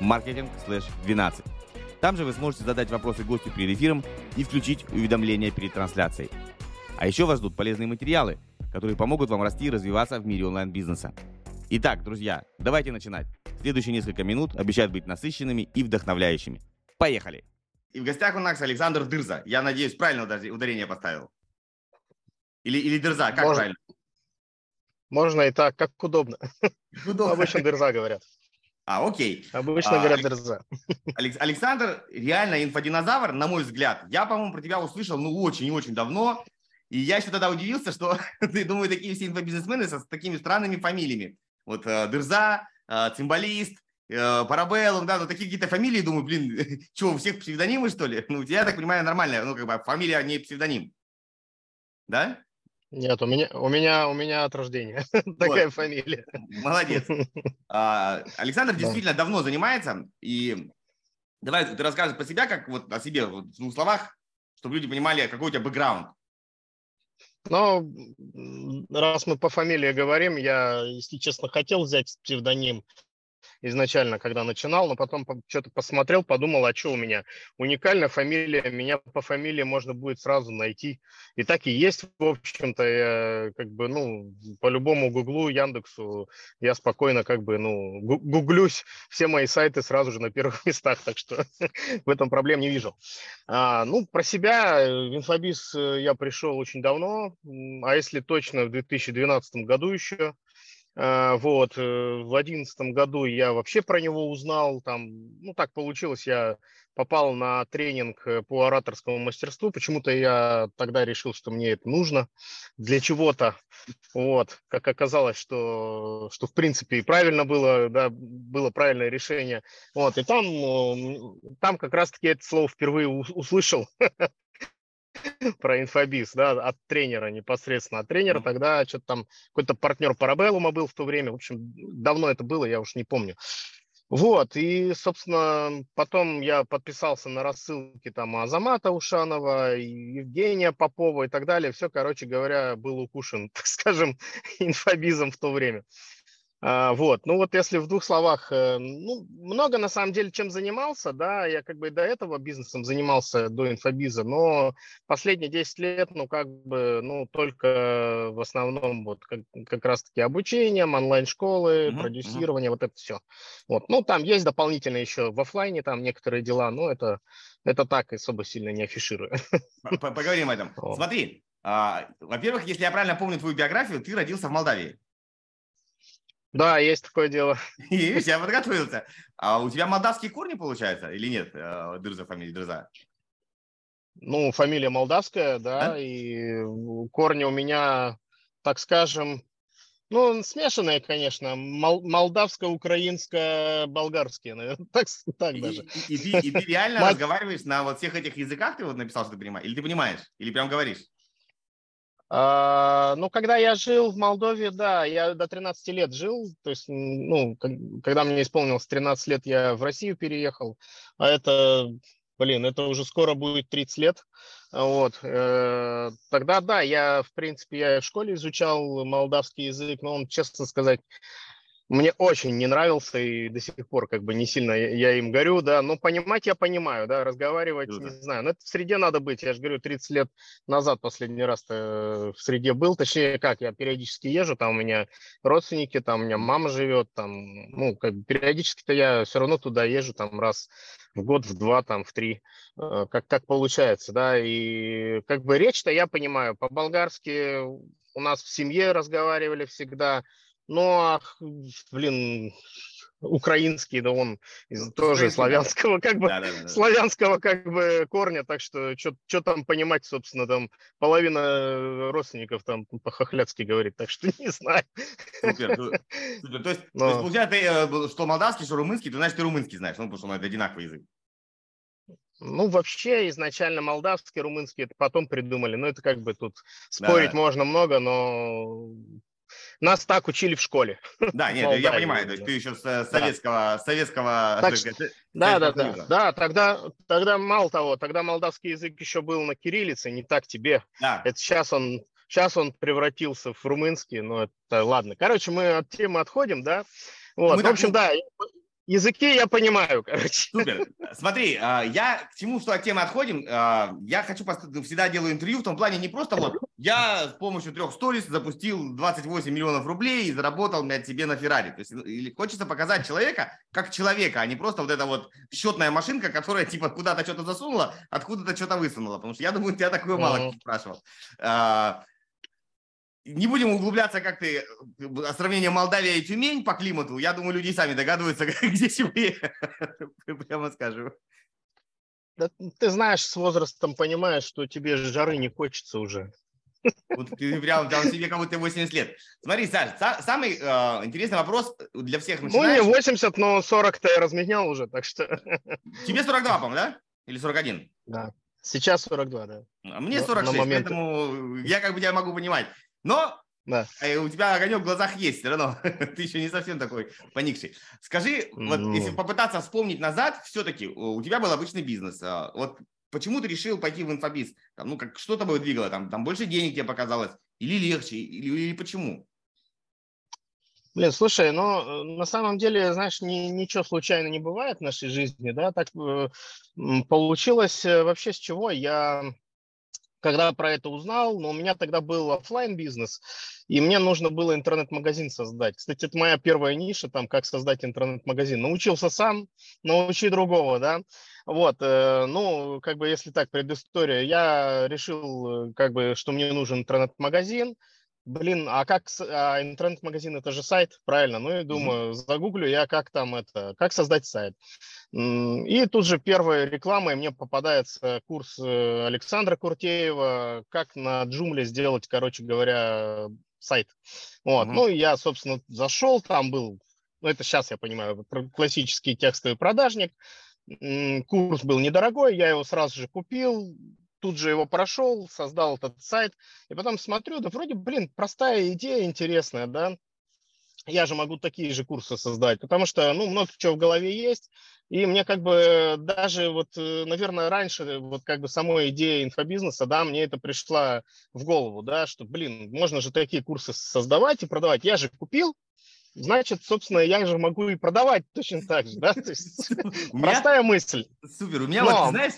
marketing/12. Там же вы сможете задать вопросы гостю перед эфиром и включить уведомления перед трансляцией. А еще вас ждут полезные материалы, которые помогут вам расти и развиваться в мире онлайн-бизнеса. Итак, друзья, давайте начинать. Следующие несколько минут обещают быть насыщенными и вдохновляющими. Поехали! И в гостях у нас Александр Дырза. Я надеюсь, правильно ударение поставил. Или, или Дырза, как можно, правильно? Можно и так, как удобно. удобно. Обычно Дырза говорят. А, окей. Обычно а, говорят ДРЗ. Александр реально инфодинозавр, на мой взгляд. Я, по-моему, про тебя услышал, ну, очень и очень давно. И я еще тогда удивился, что, ты думаю, такие все инфобизнесмены со с такими странными фамилиями. Вот э, Дырза, э, Цимбалист, э, Парабеллум, да, ну такие какие-то фамилии, думаю, блин, что, у всех псевдонимы, что ли? Ну, я так понимаю, нормальная, ну, как бы фамилия не псевдоним. Да? Нет, у меня, у меня, у меня от рождения такая фамилия. Молодец. А, Александр действительно давно занимается, и давай ты расскажешь про себя, как вот о себе вот, в двух словах, чтобы люди понимали, какой у тебя бэкграунд. Ну, раз мы по фамилии говорим, я, если честно, хотел взять псевдоним изначально, когда начинал, но потом что-то посмотрел, подумал, а что у меня? Уникальная фамилия, меня по фамилии можно будет сразу найти. И так и есть, в общем-то, я, как бы, ну, по любому Гуглу, Яндексу, я спокойно, как бы, ну, гуглюсь все мои сайты сразу же на первых местах, так что в этом проблем не вижу. А, ну, про себя, в инфобиз э, я пришел очень давно, а если точно, в 2012 году еще, вот, э, в одиннадцатом году я вообще про него узнал, там, ну, так получилось, я попал на тренинг э, по ораторскому мастерству, почему-то я тогда решил, что мне это нужно для чего-то, вот, как оказалось, что, что в принципе и правильно было, да, было правильное решение, вот, и там, там как раз-таки это слово впервые услышал, про инфобиз, да, от тренера непосредственно. От тренера mm-hmm. тогда что-то там какой-то партнер Парабеллума был в то время. В общем, давно это было, я уж не помню. Вот, и, собственно, потом я подписался на рассылки там Азамата Ушанова, Евгения Попова и так далее. Все, короче говоря, был укушен, так скажем, инфобизом в то время. А, вот, ну вот если в двух словах, э, ну, много на самом деле чем занимался, да, я как бы до этого бизнесом занимался, до инфобиза, но последние 10 лет, ну, как бы, ну, только в основном вот как, как раз-таки обучением, онлайн-школы, uh-huh, продюсирование, uh-huh. вот это все. Вот, ну, там есть дополнительно еще в офлайне там некоторые дела, но это, это так особо сильно не афиширую. Поговорим об этом. Смотри, а, во-первых, если я правильно помню твою биографию, ты родился в Молдавии. Да, есть такое дело. Есть, я подготовился. А у тебя молдавские корни, получается, или нет, э, Дырза, фамилия Дырза? Ну, фамилия молдавская, да, а? и корни у меня, так скажем, ну, смешанные, конечно, мол, молдавско-украинско-болгарские, наверное, так, так даже. И, и, и, ты, и ты реально разговариваешь на вот всех этих языках, ты вот написал, что ты понимаешь, или ты понимаешь, или прям говоришь? А, ну, когда я жил в Молдове, да, я до 13 лет жил, то есть, ну, когда мне исполнилось 13 лет, я в Россию переехал, а это, блин, это уже скоро будет 30 лет, вот, э, тогда, да, я, в принципе, я в школе изучал молдавский язык, но он, честно сказать, мне очень не нравился и до сих пор как бы не сильно я им горю, да, но понимать я понимаю, да, разговаривать, ну, не знаю, но это в среде надо быть, я же говорю, 30 лет назад последний раз в среде был, точнее, как, я периодически езжу, там у меня родственники, там у меня мама живет, там, ну, как бы периодически-то я все равно туда езжу, там, раз в год, в два, там, в три, э, как, как получается, да, и как бы речь-то я понимаю, по-болгарски. У нас в семье разговаривали всегда, но, блин, украинский, да он из ну, тоже славянского, как бы, да, да, да. славянского как бы корня, так что что там понимать, собственно, там половина родственников там по-хохляцки говорит, так что не знаю. Супер, супер. То есть, Но... то есть получается, ты, э, что молдавский, что румынский, ты знаешь, ты румынский знаешь, ну, потому что это одинаковый язык. Ну, вообще, изначально молдавский, румынский, это потом придумали. Ну, это как бы тут спорить да. можно много, но нас так учили в школе. Да, нет, я понимаю, то есть ты еще с советского, да. советского... Так, да, да, да, да, тогда, тогда мало того, тогда молдавский язык еще был на кириллице, не так тебе. Да. Это сейчас он, сейчас он превратился в румынский, но это ладно. Короче, мы от темы отходим, да. Вот, мы в общем, так... да, Языки я понимаю, короче. Супер. Смотри, а, я к чему, что от темы отходим, а, я хочу, всегда делаю интервью в том плане, не просто вот, я с помощью трех сторис запустил 28 миллионов рублей и заработал блядь, себе на Феррари. То есть или хочется показать человека как человека, а не просто вот эта вот счетная машинка, которая типа куда-то что-то засунула, откуда-то что-то высунула. Потому что я думаю, тебя такое мало кто спрашивал. Не будем углубляться, как ты, э, сравнение Молдавия и Тюмень по климату. Я думаю, люди сами догадываются, где теплее, прямо скажу. Да, ты знаешь, с возрастом понимаешь, что тебе жары не хочется уже. Вот ты прям там себе как будто 80 лет. Смотри, Саш, самый э, интересный вопрос для всех начинающих. Ну, не 80, но 40-то я разменял уже, так что... Тебе 42, по-моему, да? Или 41? Да. Сейчас 42, да. А мне 46, момент... поэтому я как бы тебя могу понимать. Но да. Э, у тебя огонек в глазах есть все равно. Ты еще не совсем такой поникший. Скажи, вот ну... если попытаться вспомнить назад, все-таки у тебя был обычный бизнес. А, вот почему ты решил пойти в инфобиз? Там, ну, как, что тобой двигало? Там, там больше денег тебе показалось? Или легче? Или, или почему? Блин, слушай, ну, на самом деле, знаешь, ни, ничего случайно не бывает в нашей жизни, да, так э, получилось э, вообще с чего? Я когда про это узнал, но у меня тогда был офлайн бизнес, и мне нужно было интернет-магазин создать. Кстати, это моя первая ниша, там, как создать интернет-магазин. Научился сам, научи другого, да. Вот, э, ну, как бы, если так, предыстория, я решил, э, как бы, что мне нужен интернет-магазин, Блин, а как а интернет-магазин это же сайт, правильно? Ну и думаю, mm-hmm. загуглю я, как там это, как создать сайт. И тут же первая реклама, и мне попадается курс э, Александра Куртеева, как на Джумле сделать, короче говоря, сайт. Вот, mm-hmm. ну я, собственно, зашел, там был, ну это сейчас я понимаю, классический текстовый продажник. Курс был недорогой, я его сразу же купил, тут же его прошел, создал этот сайт, и потом смотрю, да вроде, блин, простая идея интересная, да, я же могу такие же курсы создать, потому что, ну, много чего в голове есть, и мне как бы даже вот, э, наверное, раньше вот как бы самой идея инфобизнеса, да, мне это пришла в голову, да, что, блин, можно же такие курсы создавать и продавать. Я же купил, значит, собственно, я же могу и продавать точно так же, да, то есть простая мысль. Супер, у меня вот, знаешь,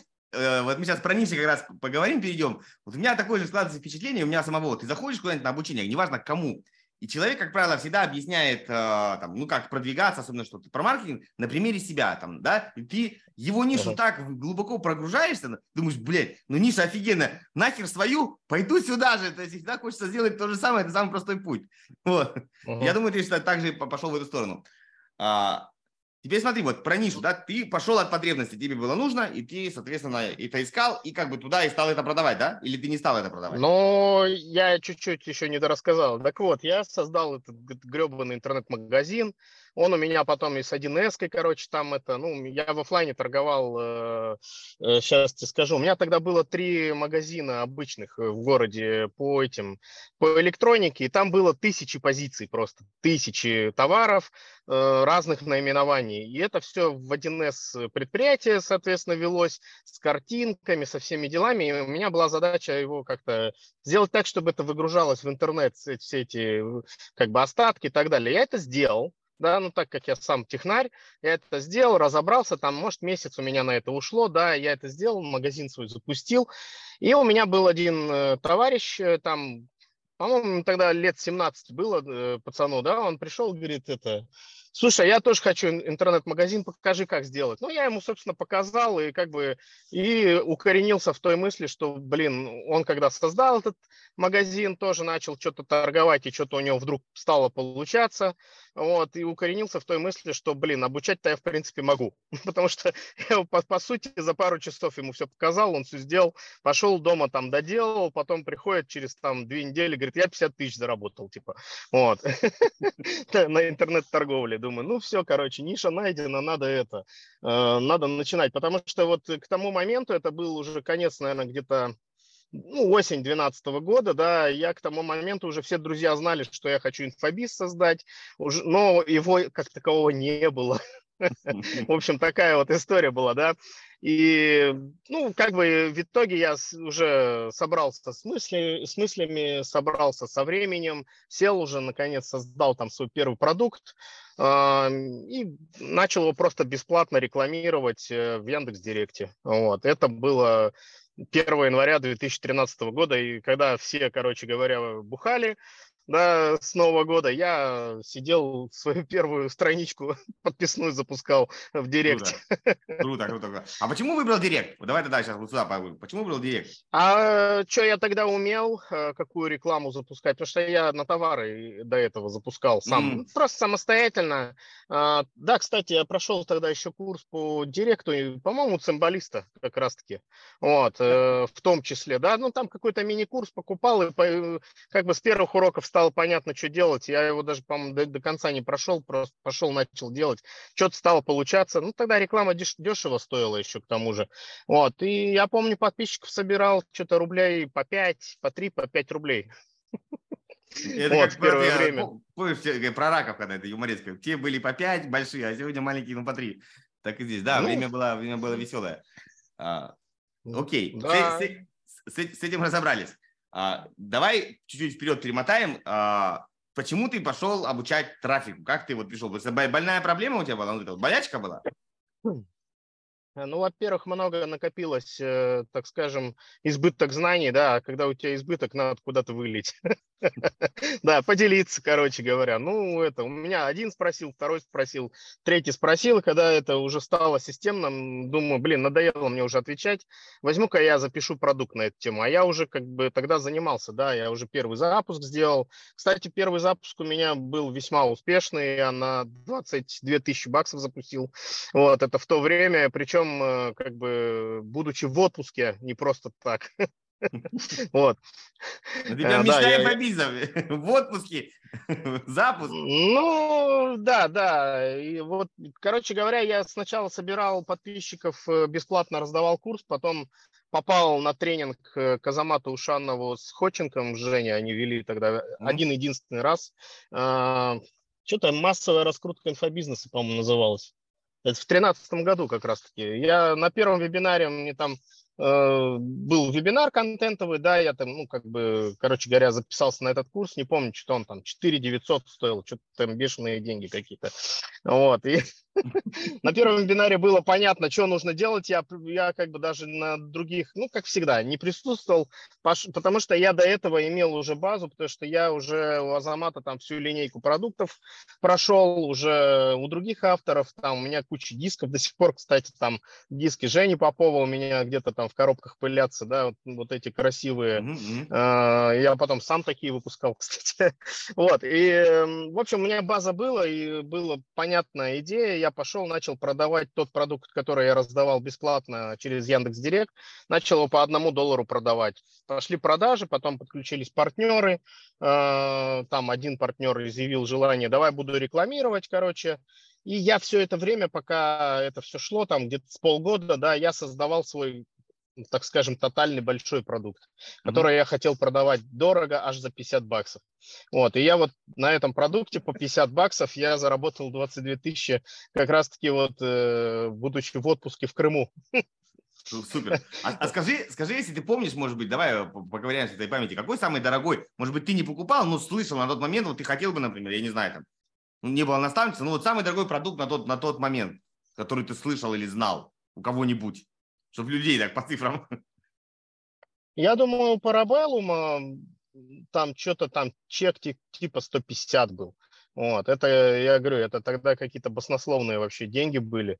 вот мы сейчас про нише как раз поговорим, перейдем. Вот у меня такое же складывается впечатление, у меня самого, ты заходишь куда-нибудь на обучение, неважно кому, и человек, как правило, всегда объясняет, э, там, ну, как продвигаться, особенно что-то про маркетинг, на примере себя, там, да, и ты его нишу uh-huh. так глубоко прогружаешься, думаешь, блядь, ну ниша офигенная, нахер свою, пойду сюда же, то есть всегда хочется сделать то же самое, это самый простой путь. Вот. Uh-huh. Я думаю, ты так же пошел в эту сторону. А, Теперь смотри, вот про нишу, да, ты пошел от потребности, тебе было нужно, и ты, соответственно, это искал, и как бы туда и стал это продавать, да? Или ты не стал это продавать? Ну, я чуть-чуть еще не дорассказал. Так вот, я создал этот гребаный интернет-магазин, он у меня потом и с 1С, короче, там это, ну, я в офлайне торговал, э, э, сейчас тебе скажу, у меня тогда было три магазина обычных в городе по этим, по электронике, и там было тысячи позиций просто, тысячи товаров, э, разных наименований. И это все в 1С предприятие, соответственно, велось с картинками, со всеми делами. И у меня была задача его как-то сделать так, чтобы это выгружалось в интернет, все эти как бы остатки и так далее. Я это сделал да, ну так как я сам технарь, я это сделал, разобрался, там, может, месяц у меня на это ушло, да, я это сделал, магазин свой запустил, и у меня был один э, товарищ, э, там, по-моему, тогда лет 17 было э, пацану, да, он пришел, говорит, это, слушай, я тоже хочу интернет-магазин, покажи, как сделать. Ну, я ему, собственно, показал и как бы и укоренился в той мысли, что, блин, он когда создал этот магазин, тоже начал что-то торговать, и что-то у него вдруг стало получаться. Вот, и укоренился в той мысли, что, блин, обучать-то я, в принципе, могу, потому что я, по, по сути, за пару часов ему все показал, он все сделал, пошел дома там доделал, потом приходит через там две недели, говорит, я 50 тысяч заработал, типа, вот, на интернет-торговле, думаю, ну все, короче, ниша найдена, надо это, э, надо начинать, потому что вот к тому моменту, это был уже конец, наверное, где-то ну, осень 2012 года, да, я к тому моменту уже все друзья знали, что я хочу инфобиз создать, уже, но его как такового не было. В общем, такая вот история была, да. И, ну, как бы в итоге я уже собрался с, мысли, с мыслями, собрался со временем, сел уже, наконец, создал там свой первый продукт э, и начал его просто бесплатно рекламировать э, в Яндекс.Директе. Вот. Это было 1 января 2013 года, и когда все, короче говоря, бухали, да, с Нового года я сидел свою первую страничку подписную запускал в Директ. Круто, круто, круто. А почему выбрал Директ? Давай тогда сейчас вот сюда Почему выбрал Директ? А что я тогда умел, э, какую рекламу запускать? Потому что я на товары до этого запускал сам, mm. просто самостоятельно. А, да, кстати, я прошел тогда еще курс по Директу, по-моему, цимбалиста как раз-таки. Вот, э, в том числе, да, ну там какой-то мини-курс покупал и как бы с первых уроков стало понятно, что делать. Я его даже, по-моему, до, до конца не прошел, просто пошел, начал делать. Что-то стало получаться. Ну, тогда реклама деш- дешево стоила еще к тому же. Вот. И я помню, подписчиков собирал что-то рублей по 5, по 3, по 5 рублей. Это вот, как первое я, время. Помнишь, про раков, когда это юмористка. Те были по 5 большие, а сегодня маленькие, ну, по 3. Так и здесь. Да, ну, время, было, время было веселое. А, окей, да. с, с, с, с этим разобрались. А, давай чуть-чуть вперед перемотаем. А, почему ты пошел обучать трафику? Как ты вот пришел? Больная проблема у тебя была? Ну, болячка была? Э, ну, во-первых, много накопилось, э, так скажем, избыток знаний, да, а когда у тебя избыток, надо куда-то вылить. Да, поделиться, короче говоря. Ну, это, у меня один спросил, второй спросил, третий спросил, когда это уже стало системным, думаю, блин, надоело мне уже отвечать, возьму-ка я запишу продукт на эту тему. А я уже как бы тогда занимался, да, я уже первый запуск сделал. Кстати, первый запуск у меня был весьма успешный, я на 22 тысячи баксов запустил. Вот, это в то время, причем э, как бы будучи в отпуске, не просто так. Вот. Э, мечтаешь по бизам. В отпуске. Запуск. Ну, да, да. И вот, короче говоря, я сначала собирал подписчиков, э, бесплатно раздавал курс, потом попал на тренинг к Азамату Ушанову с Ходченком, Женя, они вели тогда один-единственный раз. А, Что-то массовая раскрутка инфобизнеса, по-моему, называлась. Это в тринадцатом году как раз-таки. Я на первом вебинаре, мне там Э, был вебинар контентовый, да, я там, ну, как бы, короче говоря, записался на этот курс, не помню, что он там 4 900 стоил, что-то там бешеные деньги какие-то, вот, и на первом вебинаре было понятно, что нужно делать, я, я как бы даже на других, ну, как всегда, не присутствовал, потому что я до этого имел уже базу, потому что я уже у Азамата там всю линейку продуктов прошел, уже у других авторов, там у меня куча дисков до сих пор, кстати, там диски Жени Попова у меня где-то там в коробках пылятся, да, вот, вот эти красивые. Mm-hmm. Я потом сам такие выпускал, кстати. вот, и, в общем, у меня база была, и была понятная идея. Я пошел, начал продавать тот продукт, который я раздавал бесплатно через Яндекс Директ, начал его по одному доллару продавать. Пошли продажи, потом подключились партнеры, uh, там один партнер изъявил желание, давай буду рекламировать, короче, и я все это время, пока это все шло, там где-то с полгода, да, я создавал свой так скажем, тотальный большой продукт, который mm-hmm. я хотел продавать дорого, аж за 50 баксов. Вот, и я вот на этом продукте по 50 баксов я заработал 22 тысячи, как раз-таки вот, э, будучи в отпуске в Крыму. Ну, супер. А, а скажи, скажи, если ты помнишь, может быть, давай поговорим с этой памяти, какой самый дорогой, может быть, ты не покупал, но слышал на тот момент, вот ты хотел бы, например, я не знаю, там, ну, не было наставницы, но вот самый дорогой продукт на тот, на тот момент, который ты слышал или знал у кого-нибудь чтобы людей так по цифрам. Я думаю, Парабеллума там что-то там чек типа 150 был. Вот, это, я говорю, это тогда какие-то баснословные вообще деньги были.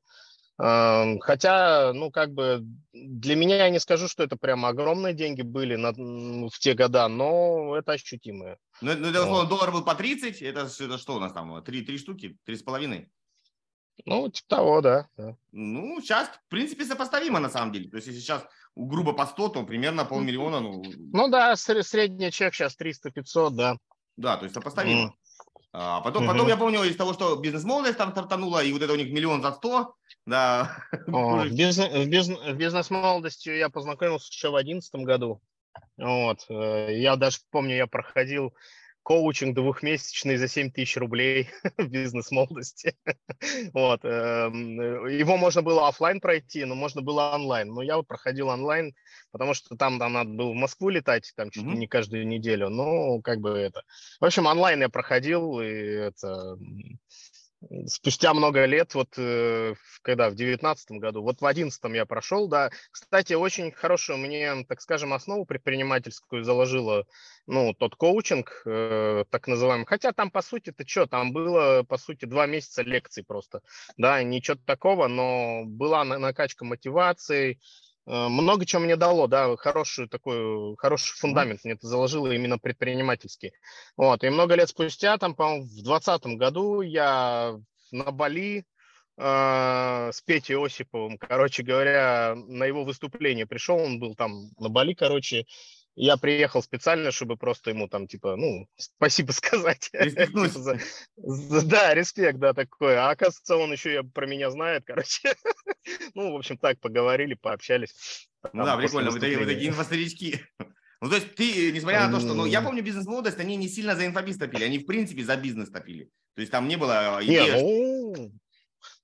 Хотя, ну, как бы, для меня я не скажу, что это прям огромные деньги были на, в те года, но это ощутимые. Ну, ну это, условно, вот. доллар был по 30, это, это что у нас там, три, три штуки, три с половиной? Ну, типа того, да, да. Ну, сейчас, в принципе, сопоставимо на самом деле. То есть, если сейчас грубо по 100, то примерно полмиллиона. Ну, ну да, средний чек сейчас 300-500, да. Да, то есть сопоставимо. Mm. А потом, угу. потом я помню из того, что бизнес-молодость там стартанула, и вот это у них миллион за сто, да. О, в, бизнес, в, бизнес, в бизнес-молодости я познакомился еще в одиннадцатом году. Вот. Э, я даже помню, я проходил коучинг двухмесячный за 7 тысяч рублей в бизнес-молодости. вот. Эм, его можно было офлайн пройти, но можно было онлайн. Но я вот проходил онлайн, потому что там, там надо было в Москву летать, там чуть ли mm-hmm. не каждую неделю. Ну, как бы это... В общем, онлайн я проходил, и это спустя много лет, вот э, когда в девятнадцатом году, вот в одиннадцатом я прошел, да. Кстати, очень хорошую мне, так скажем, основу предпринимательскую заложила, ну, тот коучинг, э, так называемый. Хотя там, по сути, это что, там было, по сути, два месяца лекций просто, да, ничего такого, но была накачка мотивации, много чего мне дало, да, хороший такой, хороший фундамент мне это заложило именно предпринимательский. Вот, и много лет спустя, там, по-моему, в двадцатом году я на Бали э, с Петей Осиповым, короче говоря, на его выступление пришел, он был там на Бали, короче, я приехал специально, чтобы просто ему там, типа, ну, спасибо сказать. Типа да, респект, да, такой. А оказывается, он еще про меня знает, короче. ну, в общем, так, поговорили, пообщались. Ну да, прикольно, вы такие, вы такие инфостарички. Ну, то есть ты, несмотря на то, что, ну, я помню бизнес-молодость, они не сильно за инфобиз топили, они, в принципе, за бизнес топили. То есть там не было идеи, не, ну,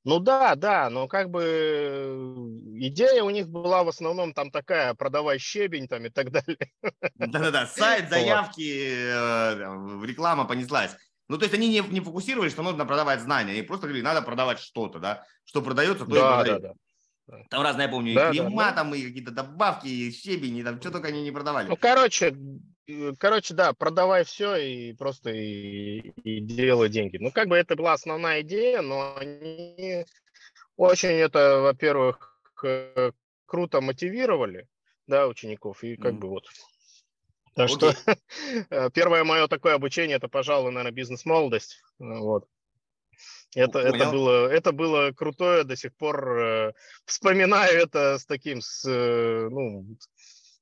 ну да, да, но как бы идея у них была в основном там такая, продавай щебень там и так далее. Да-да-да, сайт, заявки, э, реклама понеслась. Ну, то есть они не, не фокусировали, что нужно продавать знания, они просто говорили, надо продавать что-то, да, что продается, то да, и продается. Да, да. Там разные, я помню, да, и крема, да, там, и какие-то добавки, и щебень, и там что только они не продавали. Ну, короче, Э, короче, да, продавай все и просто и, и делай деньги. Ну, как бы это была основная идея, но они очень это, во-первых, круто мотивировали, да, учеников, и как mm. бы вот. Так okay. что э, первое мое такое обучение, это, пожалуй, наверное, бизнес-молодость, вот. Это, это, было, это было крутое, до сих пор э, вспоминаю это с таким, с, э, ну,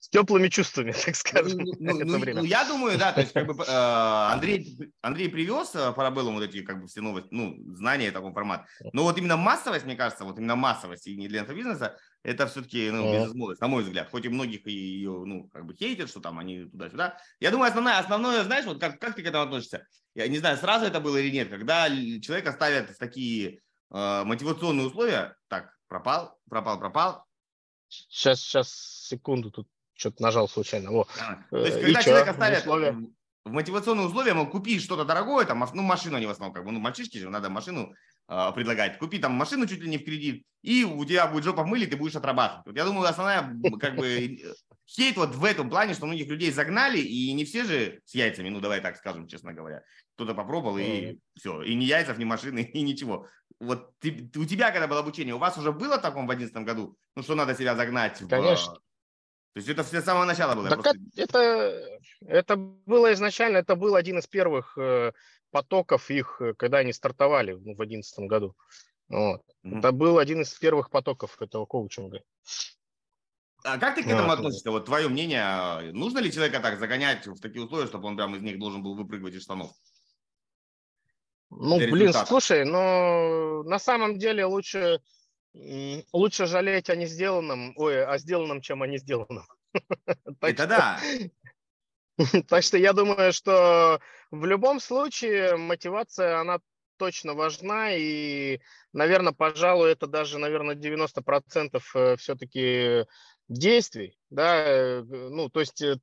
теплыми чувствами, так скажем. Ну, ну, ну, ну, я думаю, да, то есть как бы э, Андрей, Андрей привез э, Парабеллум вот эти как бы все новости, ну, знания такого формата. Но вот именно массовость, мне кажется, вот именно массовость и не для инфобизнеса, это все-таки, ну, бизнес-молодость, на мой взгляд. Хоть и многих ее, ну, как бы хейтят, что там они туда-сюда. Я думаю, основное, основное, знаешь, вот как, как ты к этому относишься? Я не знаю, сразу это было или нет, когда человека ставят такие э, мотивационные условия, так, пропал, пропал, пропал, Сейчас, сейчас, секунду, тут что-то нажал случайно. Во. А, то есть, э, когда человека ставят условия? в мотивационные условия, мол, купи что-то дорогое, там, ну, машину они в основном, как бы, ну, мальчишки же, надо машину э, предлагать. Купи там машину чуть ли не в кредит, и у тебя будет жопа в мыле, ты будешь отрабатывать. Вот я думаю, основная, как бы, хейт вот в этом плане, что многих людей загнали, и не все же с яйцами, ну, давай так скажем, честно говоря. Кто-то попробовал, и все. И ни яйцев, ни машины, и ничего. Вот ты, у тебя, когда было обучение, у вас уже было в таком в 2011 году? Ну, что надо себя загнать? Конечно. В, то есть это с самого начала было? Так просто... это, это было изначально, это был один из первых э, потоков их, э, когда они стартовали ну, в 2011 году. Вот. Mm-hmm. Это был один из первых потоков этого коучинга. А как ты к этому вот. относишься? Вот твое мнение, а, нужно ли человека так загонять в такие условия, чтобы он прям из них должен был выпрыгивать из штанов? Ну, блин, слушай, но на самом деле лучше лучше жалеть о не сделанном, ой, о сделанном, чем о не сделанном. Это да. Так что я думаю, что в любом случае мотивация, она точно важна, и, наверное, пожалуй, это даже, наверное, 90% э, все-таки действий, да, э, ну, то есть э,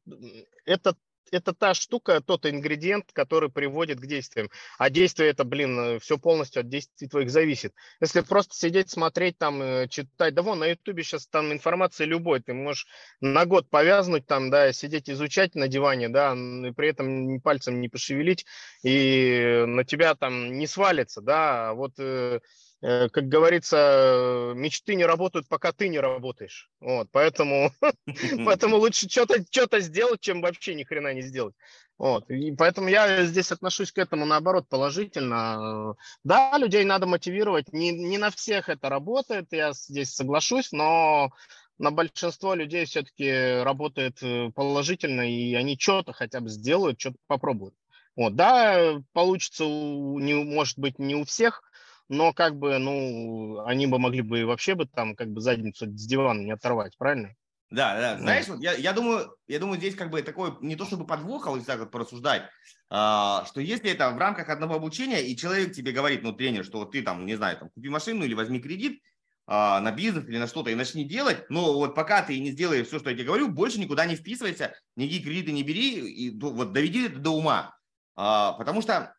это это та штука, тот ингредиент, который приводит к действиям. А действие это, блин, все полностью от действий твоих зависит. Если просто сидеть, смотреть, там, э, читать, да вон, на ютубе сейчас там информация любой, ты можешь на год повязнуть там, да, сидеть изучать на диване, да, и при этом пальцем не пошевелить, и на тебя там не свалится, да, а вот э, как говорится, мечты не работают, пока ты не работаешь. Вот, поэтому, поэтому лучше что-то что сделать, чем вообще ни хрена не сделать. Вот. И поэтому я здесь отношусь к этому, наоборот, положительно. Да, людей надо мотивировать. Не, не на всех это работает, я здесь соглашусь, но на большинство людей все-таки работает э, положительно, и они что-то хотя бы сделают, что-то попробуют. Вот, да, получится, у, не, может быть, не у всех, но как бы, ну, они бы могли бы вообще бы там как бы задницу с дивана не оторвать, правильно? Да, да. Знаешь, вот я, я думаю, я думаю, здесь как бы такой не то чтобы подвох, а вот так вот порассуждать, а, что если это в рамках одного обучения, и человек тебе говорит, ну, тренер, что вот ты там, не знаю, там, купи машину или возьми кредит, а, на бизнес или на что-то и начни делать, но вот пока ты не сделаешь все, что я тебе говорю, больше никуда не вписывайся, никакие кредиты не бери, и вот доведи это до ума. А, потому что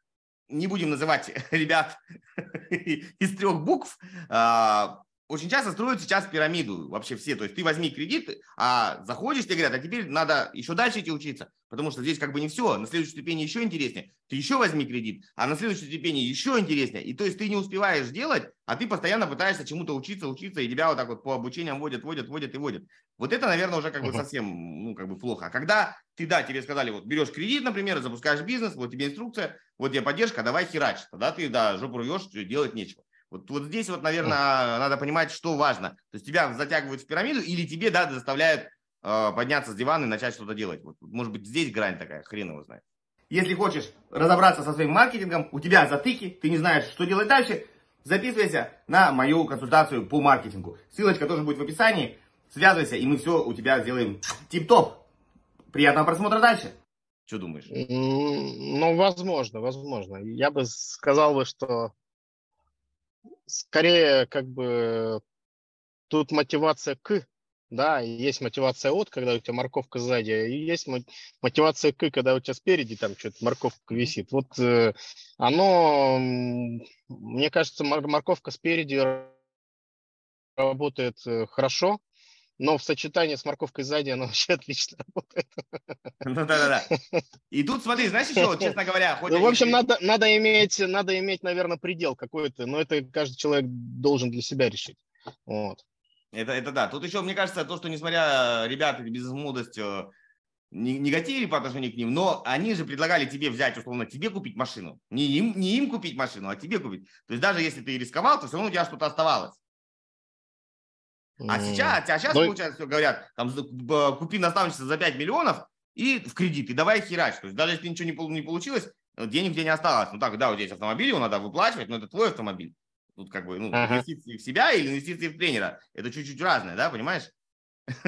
не будем называть ребят из трех букв, а, очень часто строят сейчас пирамиду вообще все. То есть ты возьми кредит, а заходишь, тебе говорят, а теперь надо еще дальше идти учиться, потому что здесь как бы не все. На следующей ступени еще интереснее. Ты еще возьми кредит, а на следующей ступени еще интереснее. И то есть ты не успеваешь делать, а ты постоянно пытаешься чему-то учиться, учиться, и тебя вот так вот по обучениям водят, водят, водят и водят. Вот это, наверное, уже как бы совсем, ну, как бы плохо. А когда ты, да, тебе сказали, вот берешь кредит, например, запускаешь бизнес, вот тебе инструкция, вот тебе поддержка, давай херач. Тогда ты, да, жопу рвешь, делать нечего. Вот, вот здесь вот, наверное, надо понимать, что важно. То есть тебя затягивают в пирамиду или тебе, да, заставляют э, подняться с дивана и начать что-то делать. Вот, может быть, здесь грань такая, хрен его знает. Если хочешь разобраться со своим маркетингом, у тебя затыки, ты не знаешь, что делать дальше, записывайся на мою консультацию по маркетингу. Ссылочка тоже будет в описании. Связывайся, и мы все у тебя сделаем тип-топ. Приятного просмотра дальше. Что думаешь? Ну, возможно, возможно. Я бы сказал бы, что скорее как бы тут мотивация к, да, есть мотивация от, когда у тебя морковка сзади, и есть мотивация к, когда у тебя спереди там что-то морковка висит. Вот э, оно, мне кажется, морковка спереди работает э, хорошо, но в сочетании с морковкой сзади она вообще отлично работает. Ну да-да-да. И тут смотри, знаешь еще, вот, честно говоря, хоть ну, в общем, надо, надо, иметь, надо иметь, наверное, предел какой-то, но это каждый человек должен для себя решить. Вот. Это, это да. Тут еще, мне кажется, то, что несмотря ребята бизнес-молодость негативили по отношению к ним, но они же предлагали тебе взять, условно, тебе купить машину. Не им, не им купить машину, а тебе купить. То есть даже если ты рисковал, то все равно у тебя что-то оставалось. А сейчас, а сейчас, Но... получается, говорят, там, купи наставничество за 5 миллионов и в кредит, и давай херач. То есть даже если ничего не, получилось, денег где не осталось. Ну так, да, вот здесь автомобиль, его надо выплачивать, но это твой автомобиль. Тут как бы ну, ага. инвестиции в себя или инвестиции в тренера. Это чуть-чуть разное, да, понимаешь?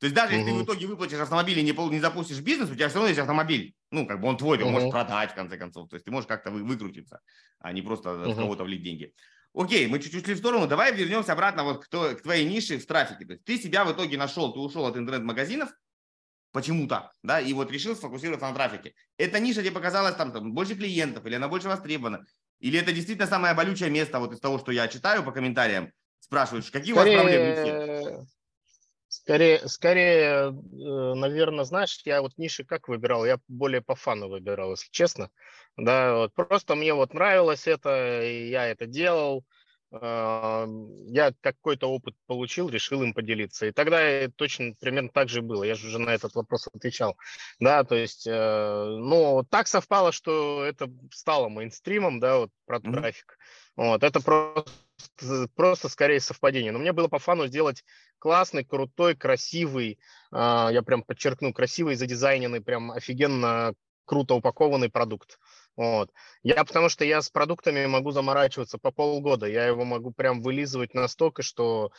То есть даже если ты в итоге выплатишь автомобиль и не, не запустишь бизнес, у тебя все равно есть автомобиль. Ну, как бы он твой, ты можешь продать, в конце концов. То есть ты можешь как-то выкрутиться, а не просто в кого-то влить деньги. Окей, мы чуть-чуть шли в сторону, давай вернемся обратно вот к, то, к твоей нише в трафике. То есть ты себя в итоге нашел, ты ушел от интернет-магазинов, почему-то, да, и вот решил сфокусироваться на трафике. Эта ниша тебе показалась там, там больше клиентов, или она больше востребована, или это действительно самое болючее место вот из того, что я читаю по комментариям, спрашиваешь, какие Скорее... у вас проблемы? Скорее, скорее, э, наверное, знаешь, я вот ниши как выбирал, я более по фану выбирал, если честно. Да, вот просто мне вот нравилось это, и я это делал. А, я какой-то опыт получил, решил им поделиться. И тогда точно примерно так же было. Я же уже на этот вопрос отвечал. Да, то есть, э, ну, так совпало, что это стало мейнстримом, да, вот про mm-hmm. трафик. Вот, это просто просто скорее совпадение. Но мне было по фану сделать классный, крутой, красивый, а, я прям подчеркну, красивый, задизайненный, прям офигенно круто упакованный продукт. Вот. Я потому что я с продуктами могу заморачиваться по полгода. Я его могу прям вылизывать настолько, что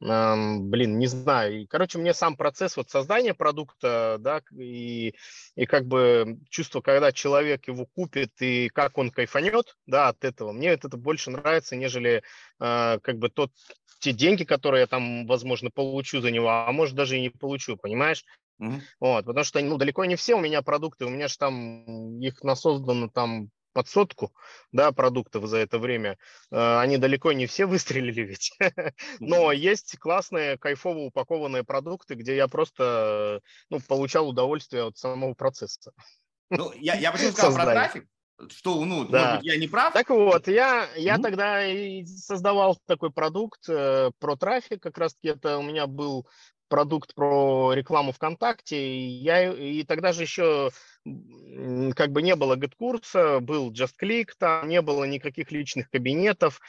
блин, не знаю. И, короче, мне сам процесс вот создания продукта, да, и, и как бы чувство, когда человек его купит и как он кайфанет, да, от этого, мне это больше нравится, нежели э, как бы тот, те деньги, которые я там, возможно, получу за него, а может даже и не получу, понимаешь? Mm-hmm. Вот, потому что, ну, далеко не все у меня продукты, у меня же там их насоздано там под сотку, да, продуктов за это время, э, они далеко не все выстрелили ведь. Но есть классные, кайфово упакованные продукты, где я просто, ну, получал удовольствие от самого процесса. Ну, я, я почему сказал про трафик, Что, ну, да. может быть, я не прав? Так вот, я, я ну? тогда и создавал такой продукт э, про трафик, как раз-таки это у меня был продукт про рекламу ВКонтакте. Я, и тогда же еще как бы не было GetCursa, был JustClick, там не было никаких личных кабинетов.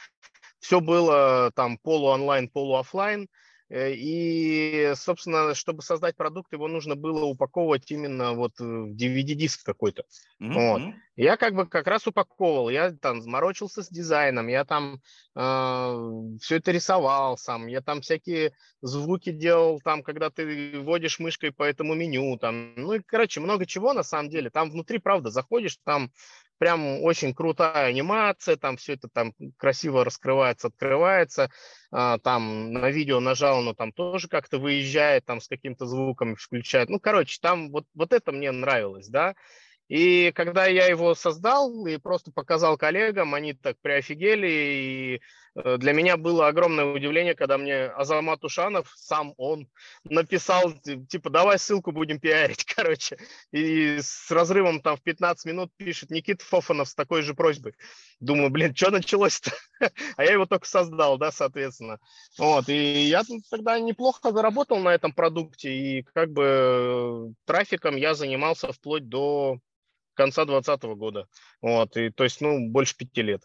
Все было там полу-онлайн, полу-офлайн. Э, и, собственно, чтобы создать продукт, его нужно было упаковывать именно вот в DVD-диск какой-то. Mm-hmm. Вот. Я как бы как раз упаковывал, я там заморочился с дизайном, я там э, все это рисовал сам, я там всякие звуки делал, там, когда ты вводишь мышкой по этому меню, там, ну и, короче, много чего на самом деле. Там внутри, правда, заходишь, там прям очень крутая анимация, там все это там красиво раскрывается, открывается, а, там на видео нажал, но там тоже как-то выезжает, там с каким-то звуком включает. Ну, короче, там вот, вот это мне нравилось, да. И когда я его создал и просто показал коллегам, они так приофигели. И для меня было огромное удивление, когда мне Азамат Ушанов, сам он, написал, типа, давай ссылку будем пиарить, короче. И с разрывом там в 15 минут пишет Никита Фофанов с такой же просьбой. Думаю, блин, что началось-то? а я его только создал, да, соответственно. Вот, и я тогда неплохо заработал на этом продукте, и как бы э, трафиком я занимался вплоть до конца 2020 года. Вот, и то есть, ну, больше пяти лет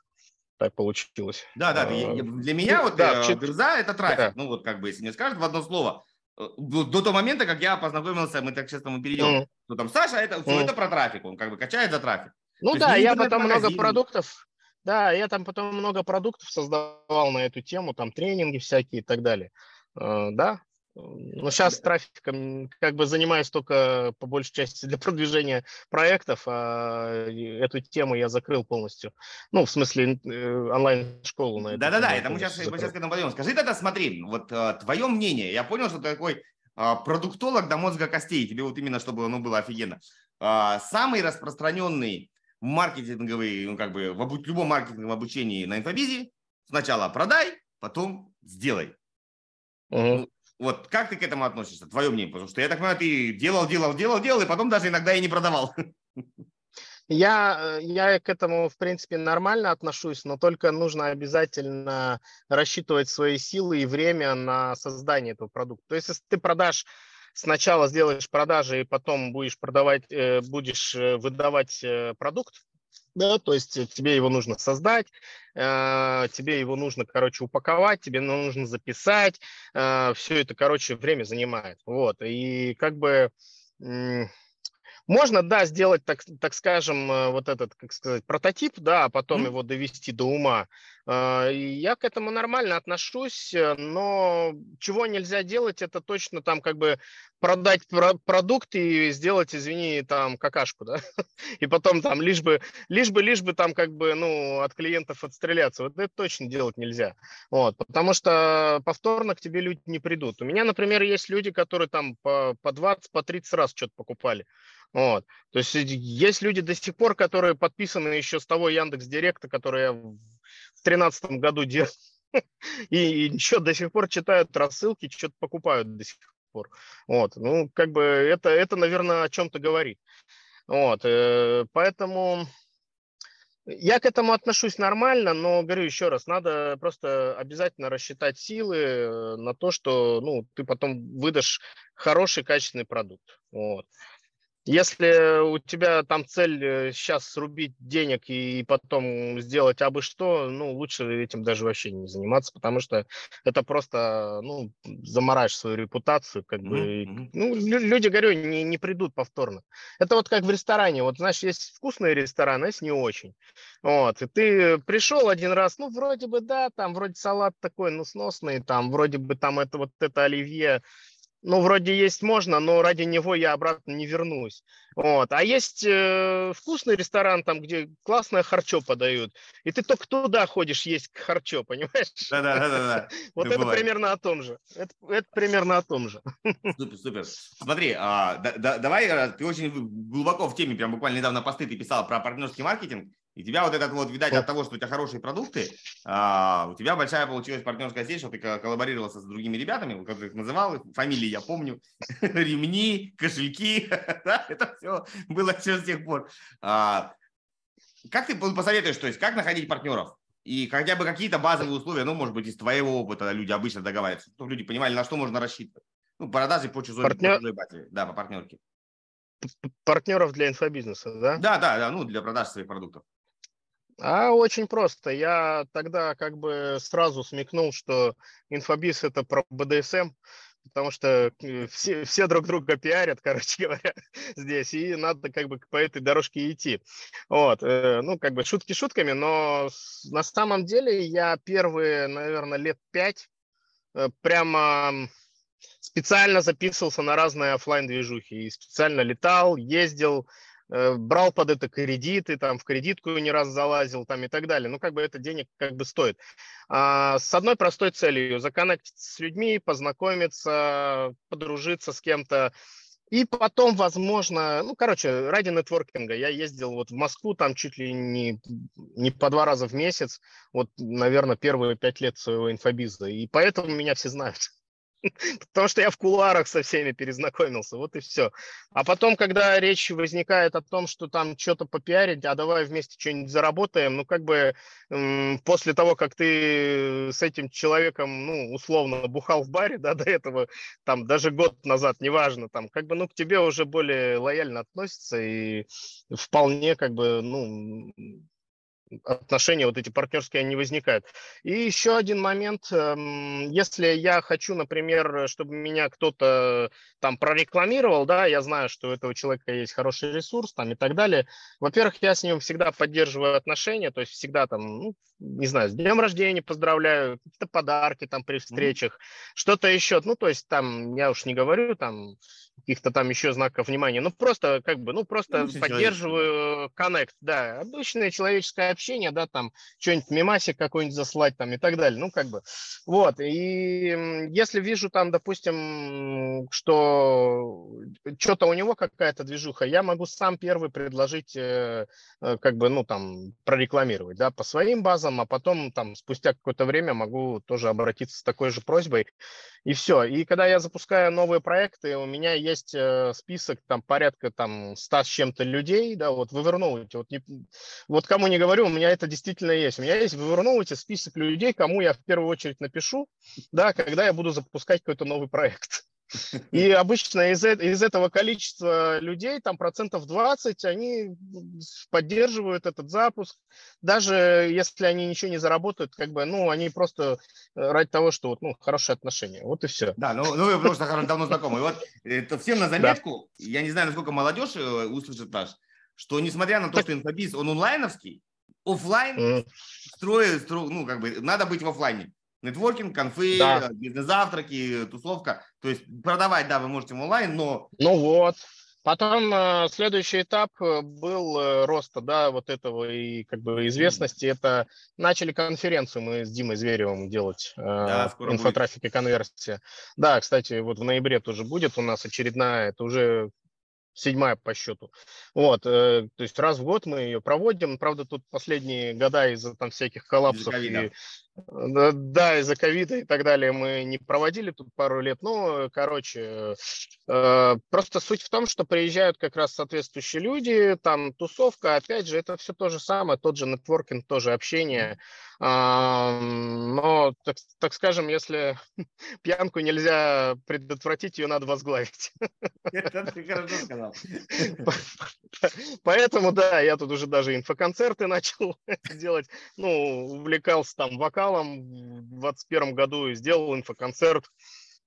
так получилось. Да, да, а, для меня вот да, э, Грыза это трафик. Да. Ну, вот как бы, если мне скажут в одно слово, э, до, того момента, как я познакомился, мы так честно мы перейдем, mm. ну, там Саша, это, mm. это про трафик, он как бы качает за трафик. Ну То да, я потом много продуктов, да, я там потом много продуктов создавал на эту тему, там тренинги всякие и так далее. Uh, да, ну, сейчас трафиком как бы занимаюсь только по большей части для продвижения проектов, а эту тему я закрыл полностью. Ну, в смысле, э, онлайн-школу на это. Да-да-да, это мы сейчас, мы сейчас к этому подойдем. Скажи тогда, смотри, вот а, твое мнение, я понял, что ты такой а, продуктолог до мозга костей, тебе вот именно, чтобы оно было офигенно. А, самый распространенный маркетинговый, ну, как бы, в любом маркетинговом обучении на инфобизе, сначала продай, потом сделай. Угу. Вот как ты к этому относишься? Твое мнение, потому что я так понимаю, ты делал, делал, делал, делал, и потом даже иногда и не продавал. Я, я к этому, в принципе, нормально отношусь, но только нужно обязательно рассчитывать свои силы и время на создание этого продукта. То есть, если ты продашь сначала сделаешь продажи и потом будешь продавать, э, будешь э, выдавать э, продукт, да, то есть э, тебе его нужно создать, э, тебе его нужно, короче, упаковать, тебе нужно записать, э, все это, короче, время занимает, вот, и как бы можно, да, сделать, так, так скажем, э, вот этот, как сказать, прототип, да, а потом mm-hmm. его довести до ума. А, я к этому нормально отношусь, э, но чего нельзя делать, это точно там как бы продать продукт и сделать, извини, там какашку, да, и потом там лишь бы, лишь бы, лишь бы там как бы, ну, от клиентов отстреляться. Вот это точно делать нельзя. Вот, потому что повторно к тебе люди не придут. У меня, например, есть люди, которые там по, по 20, по 30 раз что-то покупали. Вот. То есть есть люди до сих пор, которые подписаны еще с того Яндекс Директа, который я в 2013 году делал. И, и еще до сих пор читают рассылки, что-то покупают до сих пор. Вот. Ну, как бы это, это наверное, о чем-то говорит. Вот. Э, поэтому я к этому отношусь нормально, но говорю еще раз, надо просто обязательно рассчитать силы э, на то, что ну, ты потом выдашь хороший, качественный продукт. Вот. Если у тебя там цель сейчас э, срубить денег и потом сделать абы что, ну, лучше этим даже вообще не заниматься, потому что это просто, ну, замораешь свою репутацию, как mm-hmm. бы. Ну, люди, говорю, не, не придут повторно. Это вот как в ресторане. Вот, знаешь, есть вкусные рестораны, а есть не очень. Вот, и ты пришел один раз, ну, вроде бы, да, там вроде салат такой, ну, сносный, там вроде бы там это вот это оливье ну, вроде есть можно, но ради него я обратно не вернусь. Вот. А есть э, вкусный ресторан, там, где классное харчо подают, и ты только туда ходишь есть харчо, понимаешь? Да-да-да. Вот это примерно о том же. Это примерно о том же. Супер, супер. Смотри, а, давай, э, ты очень глубоко в теме, прям буквально недавно посты ты писал про партнерский маркетинг. И тебя вот этот вот, видать, от того, что у тебя хорошие продукты, а, у тебя большая получилась партнерская сеть, что ты коллаборировался с другими ребятами, как ты их называл, фамилии я помню, ремни, кошельки, да, это все было все с тех пор. А, как ты посоветуешь, то есть как находить партнеров? И хотя бы какие-то базовые условия, ну, может быть, из твоего опыта люди обычно договариваются, чтобы люди понимали, на что можно рассчитывать. Ну, продажи по чужой, Партнер... по чужой базе, да, по партнерке. Партнеров для инфобизнеса, да? Да, да, да, ну, для продажи своих продуктов. А очень просто. Я тогда как бы сразу смекнул, что инфобиз это про БДСМ, потому что э, все, все друг друга пиарят, короче говоря, здесь, и надо как бы по этой дорожке идти. Вот, э, ну, как бы шутки шутками, но на самом деле я первые, наверное, лет пять э, прямо специально записывался на разные офлайн движухи и специально летал, ездил, брал под это кредиты, там в кредитку не раз залазил там и так далее. Ну, как бы это денег как бы стоит. А, с одной простой целью – законнектиться с людьми, познакомиться, подружиться с кем-то. И потом, возможно, ну, короче, ради нетворкинга я ездил вот в Москву, там чуть ли не, не по два раза в месяц, вот, наверное, первые пять лет своего инфобиза. И поэтому меня все знают. Потому что я в кулуарах со всеми перезнакомился, вот и все. А потом, когда речь возникает о том, что там что-то попиарить, а давай вместе что-нибудь заработаем, ну, как бы после того, как ты с этим человеком, ну, условно, бухал в баре, да, до этого, там, даже год назад, неважно, там, как бы, ну, к тебе уже более лояльно относятся и вполне, как бы, ну, отношения вот эти партнерские они возникают. И еще один момент, эм, если я хочу, например, чтобы меня кто-то там прорекламировал, да, я знаю, что у этого человека есть хороший ресурс там и так далее. Во-первых, я с ним всегда поддерживаю отношения, то есть всегда там, ну, не знаю, с днем рождения поздравляю, какие-то подарки там при встречах, mm-hmm. что-то еще, ну, то есть там, я уж не говорю там каких-то там еще знаков внимания, ну, просто как бы, ну, просто Обычный поддерживаю коннект, да, обычное человеческое общение, да, там, что-нибудь мимасик какой-нибудь заслать там и так далее, ну, как бы, вот, и если вижу там, допустим, что что-то у него какая-то движуха, я могу сам первый предложить, э, э, как бы, ну, там, прорекламировать, да, по своим базам, а потом, там, спустя какое-то время могу тоже обратиться с такой же просьбой, и все. И когда я запускаю новые проекты, у меня есть э, список там порядка там 100 с чем-то людей, да, вот вы вернулите, вот, не, вот кому не говорю, у меня это действительно есть. У меня есть, вы вернулите список людей, кому я в первую очередь напишу, да, когда я буду запускать какой-то новый проект. И обычно из, из этого количества людей, там процентов 20, они поддерживают этот запуск. Даже если они ничего не заработают, как бы, ну, они просто э, ради того, что вот, ну, хорошие отношения. Вот и все. Да, ну, ну вы потому что давно знакомы. И вот это всем на заметку, да. я не знаю, насколько молодежь э, услышит наш, что несмотря на то, что инфобиз, он онлайновский, офлайн mm. строит, стро, ну, как бы, надо быть в офлайне. Нетворкинг, конфы, да. бизнес-завтраки, тусовка. То есть продавать, да, вы можете в онлайн, но... Ну вот. Потом э, следующий этап э, был э, роста, да, вот этого и как бы известности. Mm. Это начали конференцию мы с Димой Зверевым делать, э, да, инфотрафик и конверсия. Да, кстати, вот в ноябре тоже будет у нас очередная, это уже седьмая по счету. Вот, э, то есть раз в год мы ее проводим. Правда, тут последние года из-за там всяких коллапсов и да, из-за ковида и так далее мы не проводили тут пару лет. Ну, короче, э, просто суть в том, что приезжают как раз соответствующие люди, там тусовка, опять же, это все то же самое, тот же нетворкинг, тоже общение. Но, так, так скажем, если пьянку нельзя предотвратить, ее надо возглавить. Это ты хорошо сказал. Поэтому, да, я тут уже даже инфоконцерты начал делать. Ну, увлекался там вокалом, вокалом в 21 году и сделал инфоконцерт.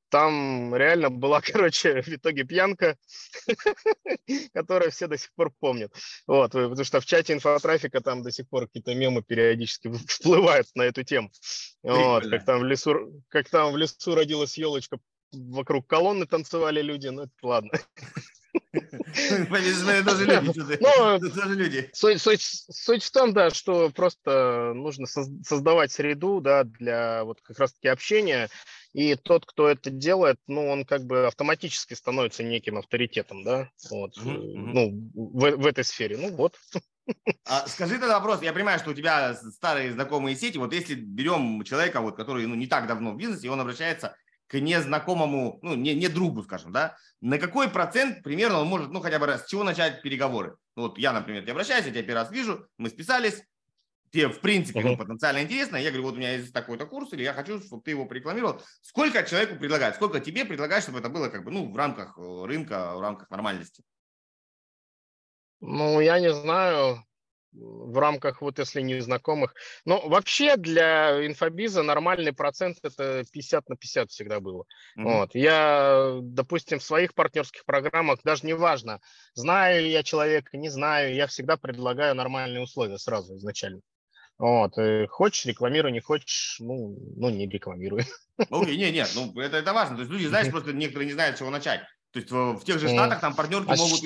Там реально была, короче, в итоге пьянка, которую все до сих пор помнят. Вот, потому что в чате инфотрафика там до сих пор какие-то мемы периодически всплывают на эту тему. Вот, как там в лесу, как там в лесу родилась елочка, вокруг колонны танцевали люди, ну это ладно. Даже люди. Ну, люди. Суть, в том, да, что просто нужно создавать среду, да, для вот как раз-таки общения, и тот, кто это делает, ну, он как бы автоматически становится неким авторитетом, да, вот, ну, в, в этой сфере, ну, вот. А скажи тогда вопрос, я понимаю, что у тебя старые знакомые сети, вот если берем человека, вот, который ну, не так давно в бизнесе, и он обращается к незнакомому, ну, не, не другу, скажем, да, на какой процент примерно он может, ну, хотя бы раз, с чего начать переговоры? Ну, вот я, например, тебе обращаюсь, я тебя первый раз вижу, мы списались, тебе, в принципе, uh-huh. ну, потенциально интересно, я говорю, вот у меня есть такой-то курс, или я хочу, чтобы ты его порекламировал. Сколько человеку предлагает? Сколько тебе предлагает, чтобы это было, как бы, ну, в рамках э, рынка, в рамках нормальности? Ну, я не знаю, в рамках вот если незнакомых. Но вообще для инфобиза нормальный процент это 50 на 50 всегда было. Mm-hmm. Вот. Я, допустим, в своих партнерских программах, даже не важно, знаю я человека, не знаю, я всегда предлагаю нормальные условия сразу изначально. Вот. И хочешь, рекламируй, не хочешь, ну, ну не рекламируй. Окей, okay, нет, нет, ну это, это важно. То есть люди, знаешь, просто некоторые не знают, с чего начать. То есть в, в тех же штатах там партнерки а могут...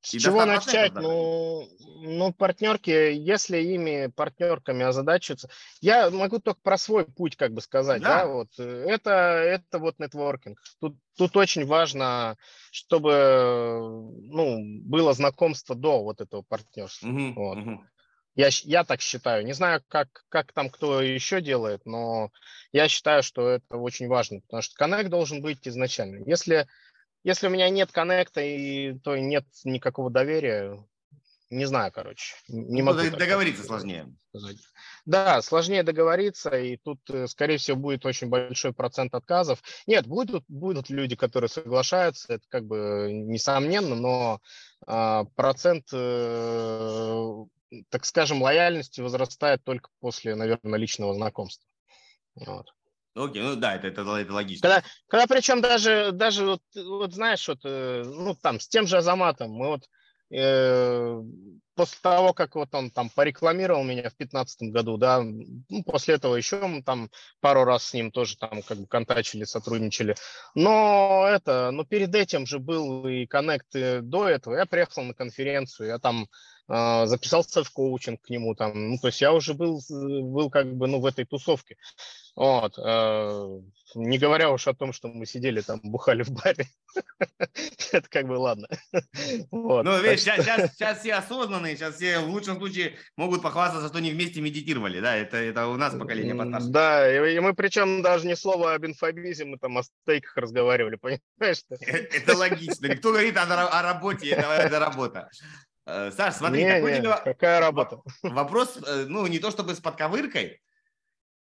С и чего начать? Ну, ну, партнерки, если ими партнерками озадачиваться, я могу только про свой путь как бы сказать, да, да вот, э, это, это вот нетворкинг. Тут, тут очень важно, чтобы, ну, было знакомство до вот этого партнерства. Угу, вот. угу. Я, я так считаю. Не знаю, как, как там кто еще делает, но я считаю, что это очень важно, потому что коннект должен быть изначально. Если если у меня нет коннекта, и, то нет никакого доверия, не знаю, короче. Не ну, могу договориться сложнее. Сказать. Да, сложнее договориться, и тут, э, скорее всего, будет очень большой процент отказов. Нет, будут, будут люди, которые соглашаются, это как бы несомненно, но э, процент, э, так скажем, лояльности возрастает только после, наверное, личного знакомства. Вот. Окей, ну да, это, это, это логично. Когда, когда причем даже, даже вот, вот знаешь, вот, э, ну там с тем же Азаматом, мы вот э, после того, как вот он там порекламировал меня в 2015 году, да, ну, после этого еще мы там пару раз с ним тоже там как бы контачили, сотрудничали. Но это, ну перед этим же был и коннект до этого. Я приехал на конференцию, я там э, записался в коучинг к нему там, ну то есть я уже был, был как бы, ну в этой тусовке. Вот. Э, не говоря уж о том, что мы сидели там, бухали в баре. Это как бы ладно. Вот. Ну, видишь, сейчас, сейчас, сейчас все осознанные, сейчас все в лучшем случае могут похвастаться, что они вместе медитировали, да, это, это у нас поколение постарше. Да, и, и мы причем даже не слово об инфобизе, мы там о стейках разговаривали, понимаешь? Это, это логично. Кто говорит о, работе, это, работа. Э, Саш, смотри, не, такой не, тебе... какая работа? Вопрос, э, ну, не то чтобы с подковыркой,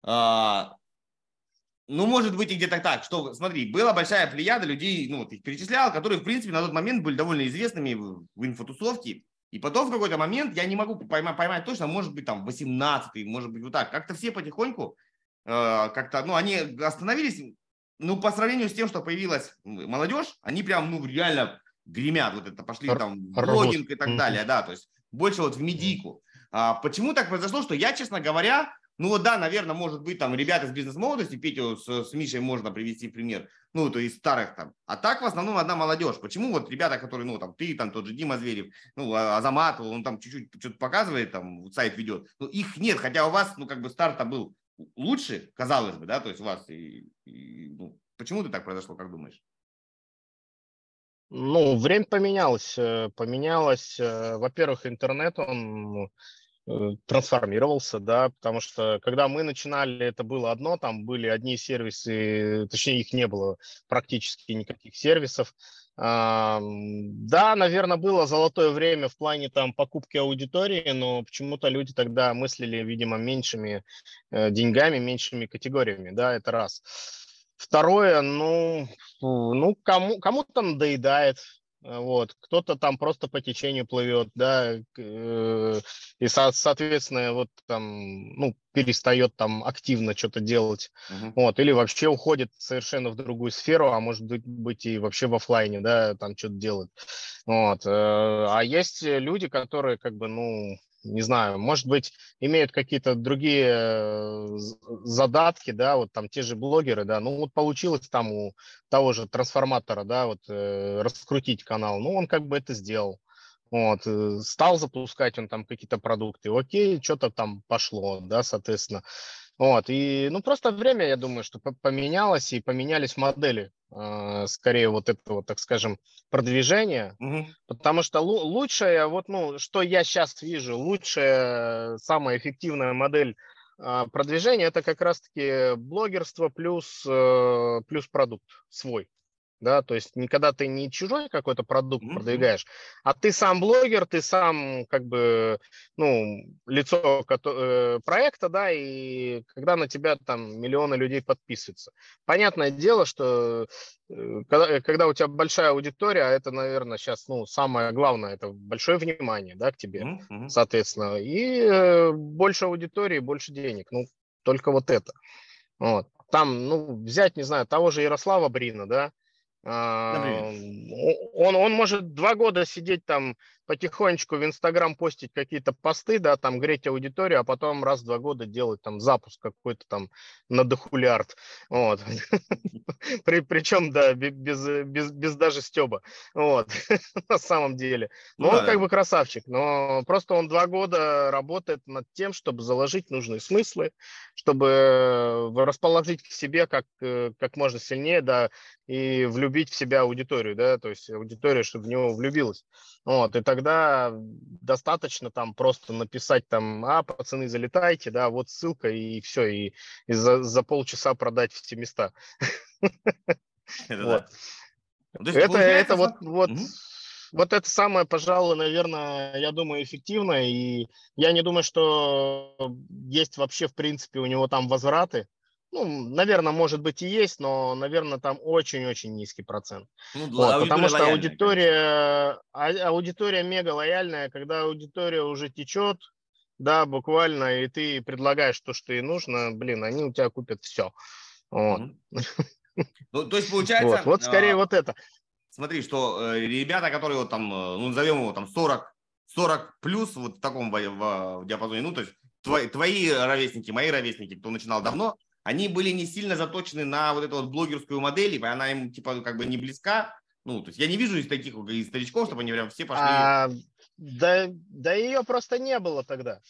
ну, может быть, и где-то так, что, смотри, была большая плеяда людей, ну, вот их перечислял, которые, в принципе, на тот момент были довольно известными в, инфотусовке, и потом в какой-то момент, я не могу поймать, поймать точно, может быть, там, 18 может быть, вот так, как-то все потихоньку, э, как-то, ну, они остановились, ну, по сравнению с тем, что появилась молодежь, они прям, ну, реально гремят, вот это, пошли там блогинг и так далее, да, то есть больше вот в медийку. А почему так произошло, что я, честно говоря, ну вот да, наверное, может быть, там ребята с бизнес-молодости, Петю с, с Мишей можно привести пример, ну, то есть старых там. А так в основном одна молодежь. Почему вот ребята, которые, ну, там, ты, там, тот же Дима Зверев, ну, а, Азамат, он там чуть-чуть что-то показывает, там, сайт ведет, ну, их нет, хотя у вас, ну, как бы старт был лучше, казалось бы, да, то есть у вас, и, и, ну, почему ты так произошло, как думаешь? Ну, время поменялось. Э, поменялось, э, во-первых, интернет, он трансформировался, да, потому что когда мы начинали, это было одно, там были одни сервисы, точнее их не было практически никаких сервисов. Да, наверное, было золотое время в плане там покупки аудитории, но почему-то люди тогда мыслили, видимо, меньшими э, деньгами, меньшими категориями, да, это раз. Второе, ну, ну кому, кому-то надоедает, Э, вот, кто-то там просто по течению плывет, да, э, и, соответственно, вот там, ну, перестает там активно что-то делать, uh-huh. вот, или вообще уходит совершенно в другую сферу, а может быть, быть и вообще в офлайне, да, там что-то делает, вот, э, а есть люди, которые как бы, ну, не знаю, может быть, имеют какие-то другие э, задатки, да, вот там те же блогеры, да, ну вот получилось там у того же трансформатора, да, вот э, раскрутить канал, ну он как бы это сделал, вот, э, стал запускать он там какие-то продукты, окей, что-то там пошло, да, соответственно, вот, и, ну, просто время, я думаю, что поменялось, и поменялись модели, э, скорее, вот этого, так скажем, продвижения, угу. потому что лучшая, вот, ну, что я сейчас вижу, лучшая, самая эффективная модель а, продвижение это как раз-таки блогерство плюс, э, плюс продукт свой да, то есть никогда ты не чужой какой-то продукт mm-hmm. продвигаешь, а ты сам блогер, ты сам как бы, ну, лицо э, проекта, да, и когда на тебя там миллионы людей подписываются. Понятное дело, что э, когда, э, когда у тебя большая аудитория, это, наверное, сейчас, ну, самое главное, это большое внимание, да, к тебе, mm-hmm. соответственно, и больше аудитории, больше денег, ну, только вот это. Вот. Там, ну, взять, не знаю, того же Ярослава Брина, да, он, он может два года сидеть там потихонечку в Инстаграм постить какие-то посты, да, там греть аудиторию, а потом раз в два года делать там запуск какой-то там на дохулиард. Вот. При, причем, да, без, без, без даже стеба. Вот. На самом деле. Ну, он как бы красавчик, но просто он два года работает над тем, чтобы заложить нужные смыслы, чтобы расположить к себе как, э, как можно сильнее, да, и влюбить в себя аудиторию, да, то есть аудитория, чтобы в него влюбилась. Вот, и тогда достаточно там просто написать там, а, пацаны, залетайте, да, вот ссылка, и все, и, и за, за полчаса продать все места. Это, вот. Ну, это, это вот, вот, вот это самое, пожалуй, наверное, я думаю, эффективно, и я не думаю, что есть вообще, в принципе, у него там возвраты, ну, наверное, может быть и есть, но, наверное, там очень-очень низкий процент. Ну, вот, потому что аудитория, а, аудитория мега лояльная, когда аудитория уже течет, да, буквально, и ты предлагаешь то, что ей нужно, блин, они у тебя купят все. Вот. Ну, то есть получается... Вот, вот скорее а, вот это. Смотри, что э, ребята, которые вот там, э, ну, назовем его там 40, 40 плюс, вот в таком в, в, в диапазоне, ну, то есть твои, твои ровесники, мои ровесники, кто начинал давно, они были не сильно заточены на вот эту вот блогерскую модель, и она им типа как бы не близка. Ну, то есть я не вижу из таких из старичков, чтобы они прям все пошли. А, да, да ее просто не было тогда.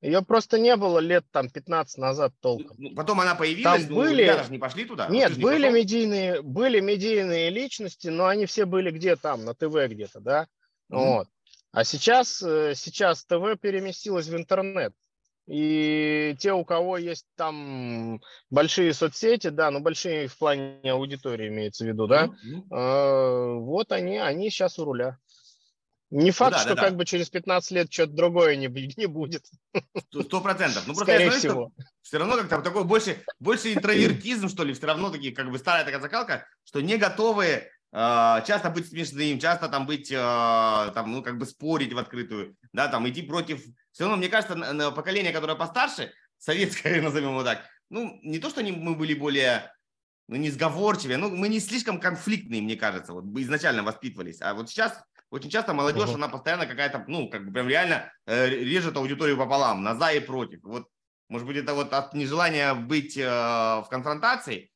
Ее просто не было лет там 15 назад толком. Ну, потом она появилась, там ну, были... ребята не пошли туда. Нет, не были, медийные, были медийные личности, но они все были где там, на ТВ где-то, да? Mm-hmm. Вот. А сейчас, э, сейчас ТВ переместилось в интернет. И те, у кого есть там большие соцсети, да, ну большие в плане аудитории имеется в виду, да, mm-hmm. э, вот они, они сейчас у руля. Не ну факт, да, что да, как да. бы через 15 лет что-то другое не, не будет. Сто процентов. Ну, просто Скорее всего. Все равно как-то такой больше, больше интровертизм, что ли, все равно такие, как бы старая такая закалка, что не готовы а, часто быть смешным, часто там быть, а, там, ну, как бы спорить в открытую, да, там, идти против... Все равно, мне кажется, поколение, которое постарше, советское, назовем его так, ну, не то, что мы были более, ну, не сговорчивее, ну, мы не слишком конфликтные, мне кажется, вот изначально воспитывались, а вот сейчас очень часто молодежь, uh-huh. она постоянно какая-то, ну, как бы прям реально э, режет аудиторию пополам, на за и против. Вот, может быть, это вот от нежелания быть э, в конфронтации,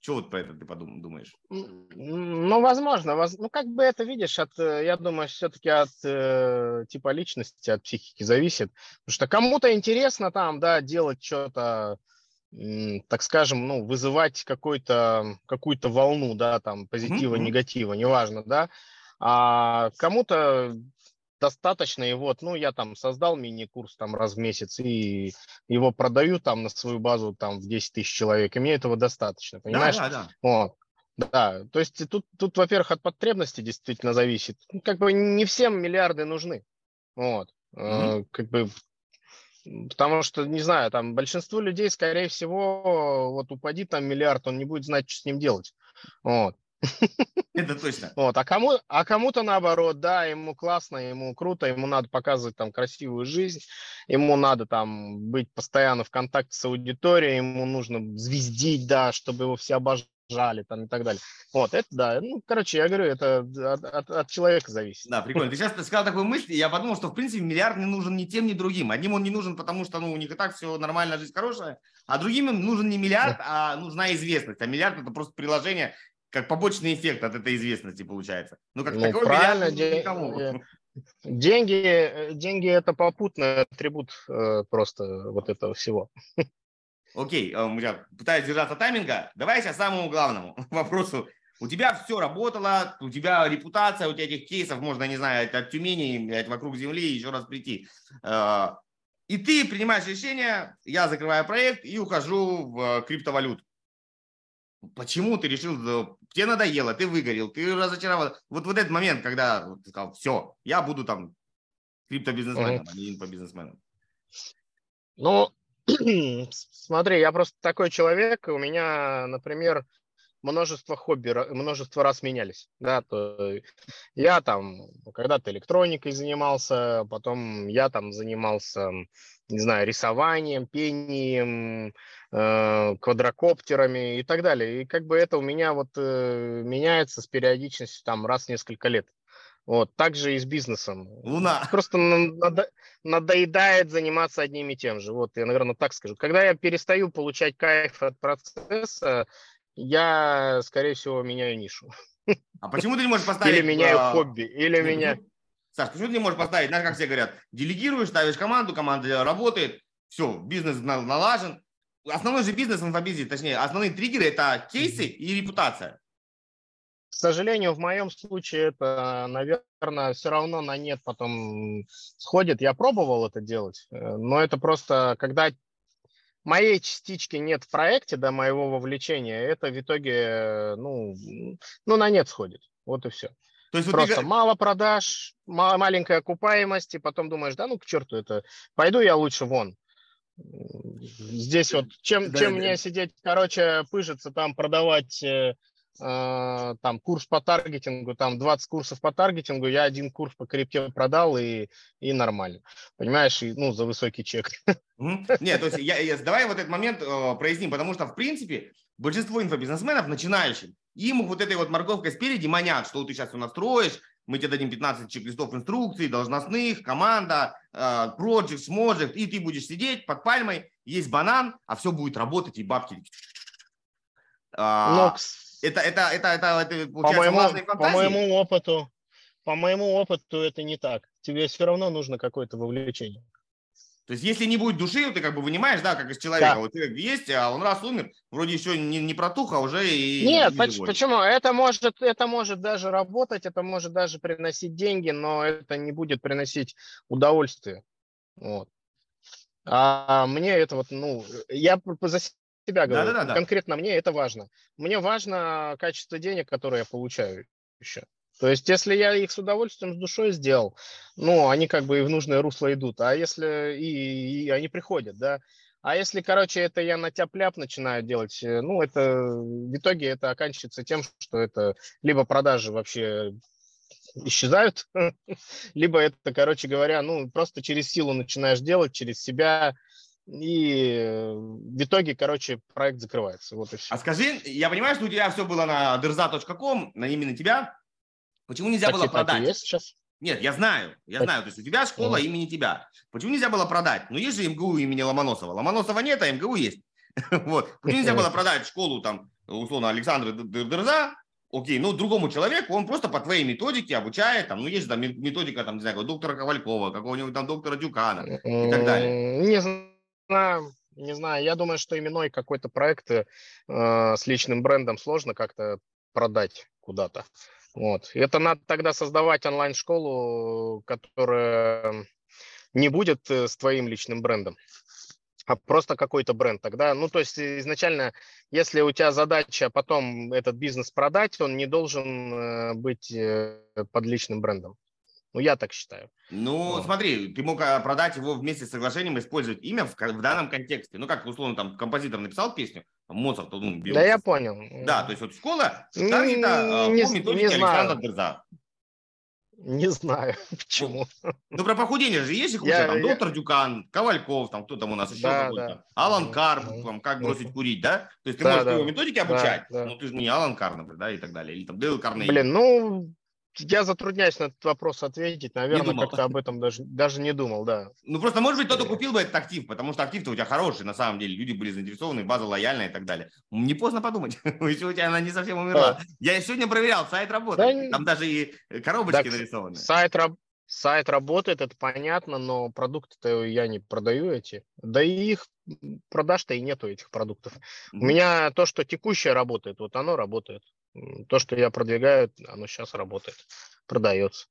что вот про это ты подумал, думаешь? Ну, возможно. Воз... Ну, как бы это видишь, от, э, я думаю, все-таки от э, типа личности, от психики зависит. Потому что кому-то интересно там, да, делать что-то, так скажем, ну, вызывать какой-то, какую-то волну, да, там, позитива, mm-hmm. негатива, неважно, да. А кому-то достаточно, и вот, ну, я там создал мини-курс там раз в месяц, и его продаю там на свою базу там в 10 тысяч человек, и мне этого достаточно, понимаешь? Да, да, да. Вот. Да, то есть тут, тут, во-первых, от потребности действительно зависит. Ну, как бы не всем миллиарды нужны. Вот. Mm-hmm. Э, как бы Потому что, не знаю, там большинство людей, скорее всего, вот упади там миллиард, он не будет знать, что с ним делать. Вот. Это точно. Вот, а, кому, а кому-то наоборот, да, ему классно, ему круто, ему надо показывать там красивую жизнь, ему надо там быть постоянно в контакте с аудиторией, ему нужно звездить, да, чтобы его все обожали там и так далее. Вот, это да, ну, короче, я говорю, это от, от, от человека зависит. Да, прикольно. Ты сейчас сказал такую мысль, я подумал, что, в принципе, миллиард не нужен ни тем, ни другим. Одним он не нужен, потому что, ну, у них и так все нормально, жизнь хорошая, а другим им нужен не миллиард, а нужна известность. А миллиард – это просто приложение как побочный эффект от этой известности получается. Ну, как ну, такой правильно, день, э, деньги, э, деньги это попутный атрибут э, просто вот этого всего. Окей, я пытаюсь держаться тайминга. Давай сейчас самому главному вопросу. У тебя все работало, у тебя репутация, у тебя этих кейсов можно, не знаю, от, Тюмени, от вокруг Земли еще раз прийти. И ты принимаешь решение, я закрываю проект и ухожу в криптовалюту. Почему ты решил, тебе надоело, ты выгорел, ты разочаровал. Вот, вот этот момент, когда ты сказал, все, я буду там криптобизнесменом, а не инфобизнесменом. Ну, смотри, я просто такой человек, у меня, например, множество хобби, множество раз менялись. Да, то я там когда-то электроникой занимался, потом я там занимался, не знаю, рисованием, пением, квадрокоптерами и так далее. И как бы это у меня вот э, меняется с периодичностью там раз в несколько лет. Вот, так же и с бизнесом. Луна. Просто надо, надоедает заниматься одним и тем же. Вот, я, наверное, так скажу. Когда я перестаю получать кайф от процесса, я, скорее всего, меняю нишу. А почему ты не можешь поставить... Или меняю а... хобби, или меня... Саш, почему ты не можешь поставить, знаешь, как все говорят, делегируешь, ставишь команду, команда работает, все, бизнес налажен. Основной же бизнес в инфобизе, точнее, основные триггеры – это кейсы и репутация. К сожалению, в моем случае это, наверное, все равно на нет потом сходит. Я пробовал это делать, э, но это просто, когда моей частички нет в проекте, да, моего вовлечения, это в итоге, ну, ну на нет сходит. Вот и все. То есть Просто вот ты... мало продаж, маленькая окупаемость, и потом думаешь, да ну к черту это, пойду я лучше вон. Здесь вот, чем, да, чем да. мне сидеть, короче, пыжиться там, продавать э, э, там курс по таргетингу, там 20 курсов по таргетингу, я один курс по крипте продал и, и нормально. Понимаешь, и, ну, за высокий чек. Нет, то есть я, я, давай вот этот момент э, проясним, потому что, в принципе, большинство инфобизнесменов начинающих, им вот этой вот морковкой спереди манят, что ты сейчас все настроишь, мы тебе дадим 15 чек-листов инструкций, должностных, команда, э, project, сможет, и ты будешь сидеть под пальмой, есть банан, а все будет работать, и бабки. А, Но, это, это, это, это, это по моему, по моему опыту, по моему опыту это не так. Тебе все равно нужно какое-то вовлечение. То есть, если не будет души, ты как бы вынимаешь, да, как из человека. Да. Вот человек есть, а он раз умер, вроде еще не, не протух, а уже и... Нет, не почему? Это может, это может даже работать, это может даже приносить деньги, но это не будет приносить удовольствие. Вот. А мне это вот, ну, я за себя говорю. Да, да, да, Конкретно мне это важно. Мне важно качество денег, которые я получаю еще. То есть, если я их с удовольствием, с душой сделал, ну, они как бы и в нужное русло идут. А если и, и они приходят, да. А если, короче, это я на тяп-ляп начинаю делать, э, ну, это в итоге это оканчивается тем, что это либо продажи вообще исчезают, либо это, короче говоря, ну, просто через силу начинаешь делать, через себя, и в итоге, короче, проект закрывается. Вот и все. А скажи, я понимаю, что у тебя все было на derza.com, на имени тебя. Почему нельзя так было продать? есть сейчас? Нет, я знаю, я так. знаю. То есть у тебя школа mm. имени тебя. Почему нельзя было продать? Ну, есть же МГУ имени Ломоносова. Ломоносова нет, а МГУ есть. вот. Почему нельзя было продать школу, там, условно, Александра Дерза, окей, ну, другому человеку, он просто по твоей методике обучает, там, ну, есть там методика, там, не знаю, доктора Ковалькова, какого-нибудь там доктора Дюкана и так далее. Не знаю, не знаю. Я думаю, что именной какой-то проект э, с личным брендом сложно как-то продать куда-то. Вот. Это надо тогда создавать онлайн-школу, которая не будет э, с твоим личным брендом, а просто какой-то бренд тогда. Ну, то есть изначально, если у тебя задача потом этот бизнес продать, он не должен э, быть э, под личным брендом. Ну, я так считаю. Ну, вот. смотри, ты мог а, продать его вместе с соглашением, использовать имя в, в данном контексте. Ну, как, условно, там, композитор написал песню, Моцарт, ну, Белый. Да, я понял. Да, то есть вот школа, таргета не, методике не Александра Дерза. Не знаю, почему. Ну, про похудение же есть их уже, там, я... доктор Дюкан, Ковальков, там, кто там у нас еще да, какой-то, да. Алан Карп, там, как бросить курить, да? То есть ты да, можешь да. его методике обучать, да, да. но ты же не Алан Карп, например, да, и так далее, или там Дейл Карней. Блин, ну, я затрудняюсь на этот вопрос ответить. Наверное, как-то об этом даже, даже не думал, да. Ну, просто, может быть, кто-то купил бы этот актив, потому что актив-то у тебя хороший, на самом деле. Люди были заинтересованы, база лояльная и так далее. Не поздно подумать. Еще у тебя она не совсем умерла. А. Я сегодня проверял, сайт работает. Да, Там даже и коробочки так, нарисованы. Сайт, раб... сайт работает, это понятно, но продукты-то я не продаю эти. Да и их продаж-то и нету этих продуктов. Mm-hmm. У меня то, что текущее работает, вот оно работает. То, что я продвигаю, оно сейчас работает, продается.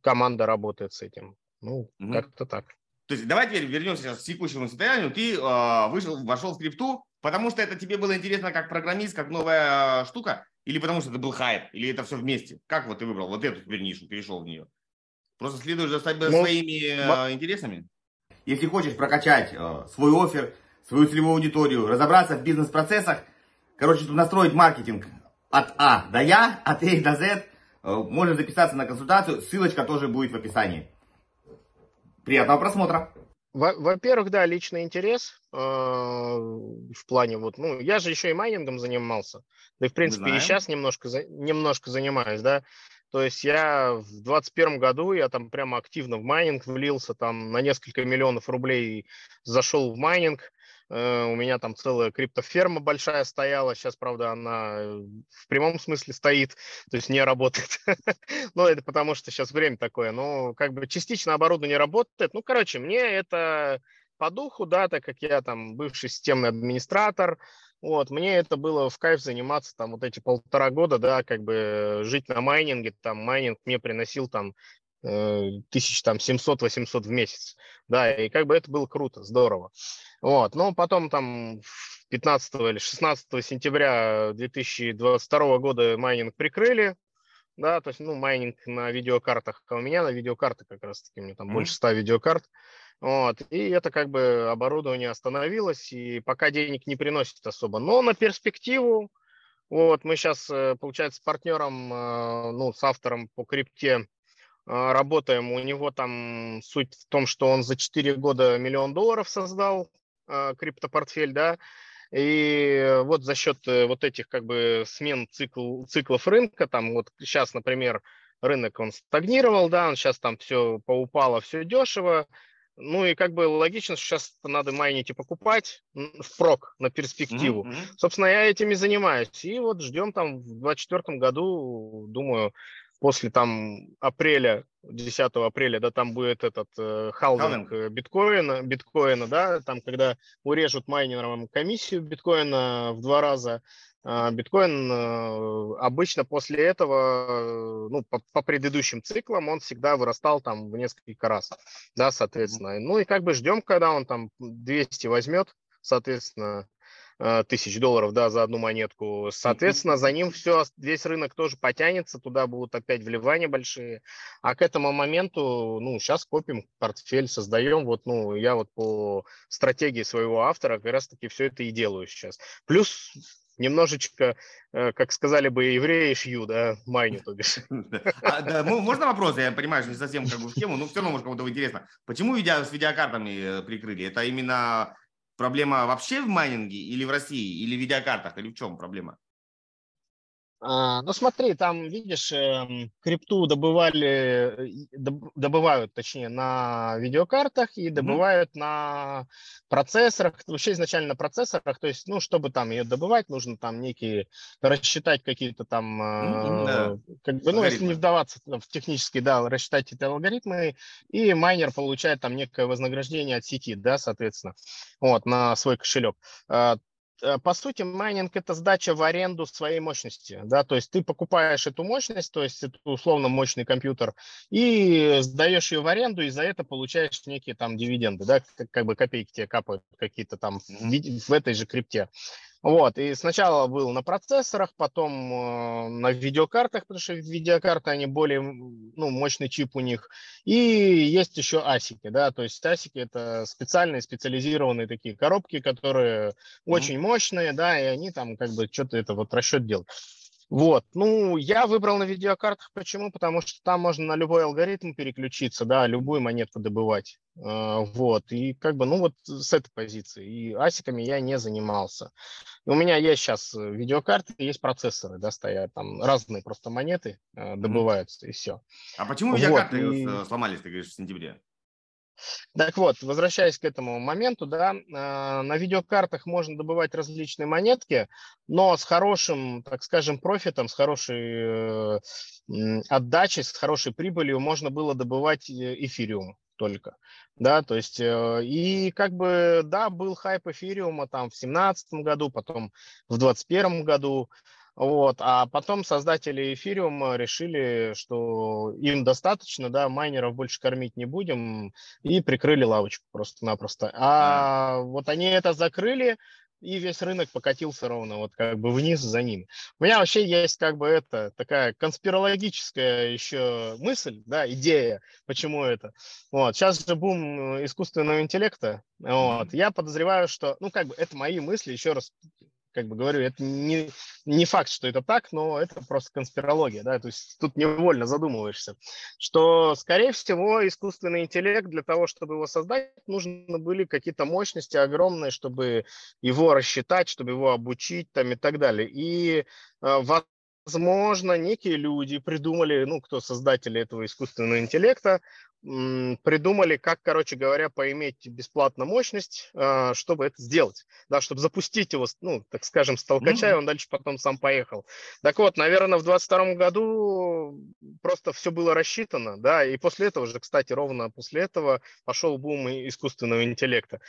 Команда работает с этим. Ну, угу. как-то так. То есть давай теперь вернемся сейчас к текущему состоянию. Ты э, вышел, вошел в крипту, потому что это тебе было интересно как программист, как новая штука, или потому что это был хайп, или это все вместе? Как вот ты выбрал вот эту теперь нишу, перешел в нее? Просто следуешь за ну, своими э, интересами? Если хочешь прокачать э, свой офер, свою целевую аудиторию, разобраться в бизнес-процессах, короче, настроить маркетинг от А до Я, от А до З, э, можно записаться на консультацию, ссылочка тоже будет в описании. Приятного просмотра! Во-первых, да, личный интерес э, в плане вот, ну, я же еще и майнингом занимался, да и в принципе и сейчас немножко, немножко занимаюсь, да, то есть я в 2021 году, я там прямо активно в майнинг влился, там на несколько миллионов рублей зашел в майнинг, у меня там целая криптоферма большая стояла. Сейчас, правда, она э, в прямом смысле стоит, то есть не работает. Но это потому, что сейчас время такое. Но как бы частично оборудование работает. Ну, короче, мне это по духу, да, так как я там бывший системный администратор, вот, мне это было в кайф заниматься там вот эти полтора года, да, как бы жить на майнинге, там майнинг мне приносил там Э, тысяч там 700-800 в месяц, да, и как бы это было круто, здорово. Вот, но потом там 15 или 16 сентября 2022 года майнинг прикрыли, да, то есть, ну, майнинг на видеокартах, а у меня на видеокарты как раз-таки, мне там mm-hmm. больше 100 видеокарт, вот, и это как бы оборудование остановилось, и пока денег не приносит особо, но на перспективу, вот, мы сейчас, э, получается, с партнером, э, ну, с автором по крипте работаем. У него там суть в том, что он за 4 года миллион долларов создал, а, криптопортфель, да, и вот за счет э, вот этих как бы смен цикл, циклов рынка, там вот сейчас, например, рынок он стагнировал, да, он сейчас там все поупало, все дешево, ну и как бы логично, что сейчас надо майнить и покупать впрок на перспективу. Mm-hmm. Собственно, я этими занимаюсь. И вот ждем там в 2024 году, думаю, после там апреля, 10 апреля, да, там будет этот э, халвинг э, биткоина, биткоина, да, там, когда урежут майнерам комиссию биткоина в два раза, э, биткоин э, обычно после этого, э, ну, по, по предыдущим циклам, он всегда вырастал там в несколько раз, да, соответственно. Ну и как бы ждем, когда он там 200 возьмет, соответственно, тысяч долларов, да, за одну монетку. Соответственно, за ним все, весь рынок тоже потянется, туда будут опять вливания большие. А к этому моменту, ну, сейчас копим портфель, создаем, вот, ну, я вот по стратегии своего автора как раз-таки все это и делаю сейчас. Плюс немножечко, э, как сказали бы евреи, шью, да, майню, то бишь. А, да, можно вопрос? Я понимаю, что не совсем как бы в тему, но все равно, может, кому-то интересно. Почему видео, с видеокартами э, прикрыли? Это именно Проблема вообще в майнинге или в России, или в видеокартах, или в чем проблема? А, ну смотри, там, видишь, эм, крипту добывали, добывают, точнее, на видеокартах и добывают mm-hmm. на процессорах, вообще изначально на процессорах, то есть, ну, чтобы там ее добывать, нужно там некие, рассчитать какие-то там, mm-hmm, да. как бы, ну, если не вдаваться в технические, да, рассчитать эти алгоритмы, и майнер получает там некое вознаграждение от сети, да, соответственно, вот, на свой кошелек. Э, по сути, майнинг – это сдача в аренду своей мощности, да, то есть ты покупаешь эту мощность, то есть это условно мощный компьютер, и сдаешь ее в аренду, и за это получаешь некие там дивиденды, да, как, бы копейки тебе капают какие-то там в этой же крипте. Вот, и сначала был на процессорах, потом э, на видеокартах, потому что видеокарты, они более, ну, мощный чип у них. И есть еще асики, да, то есть асики это специальные, специализированные такие коробки, которые mm-hmm. очень мощные, да, и они там как бы что-то это вот расчет делают. Вот, ну, я выбрал на видеокартах, почему? Потому что там можно на любой алгоритм переключиться, да, любую монетку добывать, э, вот, и как бы, ну, вот с этой позиции, и асиками я не занимался. У меня есть сейчас видеокарты, есть процессоры, да, стоят, там разные просто монеты э, добываются, mm-hmm. и все. А почему видеокарты вот, и... сломались, ты говоришь, в сентябре? Так вот, возвращаясь к этому моменту, да, а, на видеокартах можно добывать различные монетки, но с хорошим, так скажем, профитом, с хорошей э, отдачей, с хорошей прибылью можно было добывать эфириум только, да, то есть, э, и как бы, да, был хайп эфириума там в семнадцатом году, потом в двадцать первом году, Вот. А потом создатели эфириума решили, что им достаточно, да, майнеров больше кормить не будем, и прикрыли лавочку просто-напросто. А, а вот они это закрыли, и весь рынок покатился ровно вот как бы вниз за ними. У меня вообще есть как бы это такая конспирологическая еще мысль, да, идея, почему это. Вот, сейчас же бум искусственного интеллекта, вот, я подозреваю, что, ну, как бы это мои мысли, еще раз как бы говорю, это не, не факт, что это так, но это просто конспирология, да, то есть тут невольно задумываешься, что, скорее всего, искусственный интеллект для того, чтобы его создать, нужны были какие-то мощности огромные, чтобы его рассчитать, чтобы его обучить там и так далее. И э, возможно, некие люди придумали, ну, кто создатели этого искусственного интеллекта, придумали, как, короче говоря, поиметь бесплатно мощность, а, чтобы это сделать, да, чтобы запустить его, ну, так скажем, с толкача, mm-hmm. и он дальше потом сам поехал. Так вот, наверное, в 22 году просто все было рассчитано, да, и после этого же, кстати, ровно после этого пошел бум искусственного интеллекта.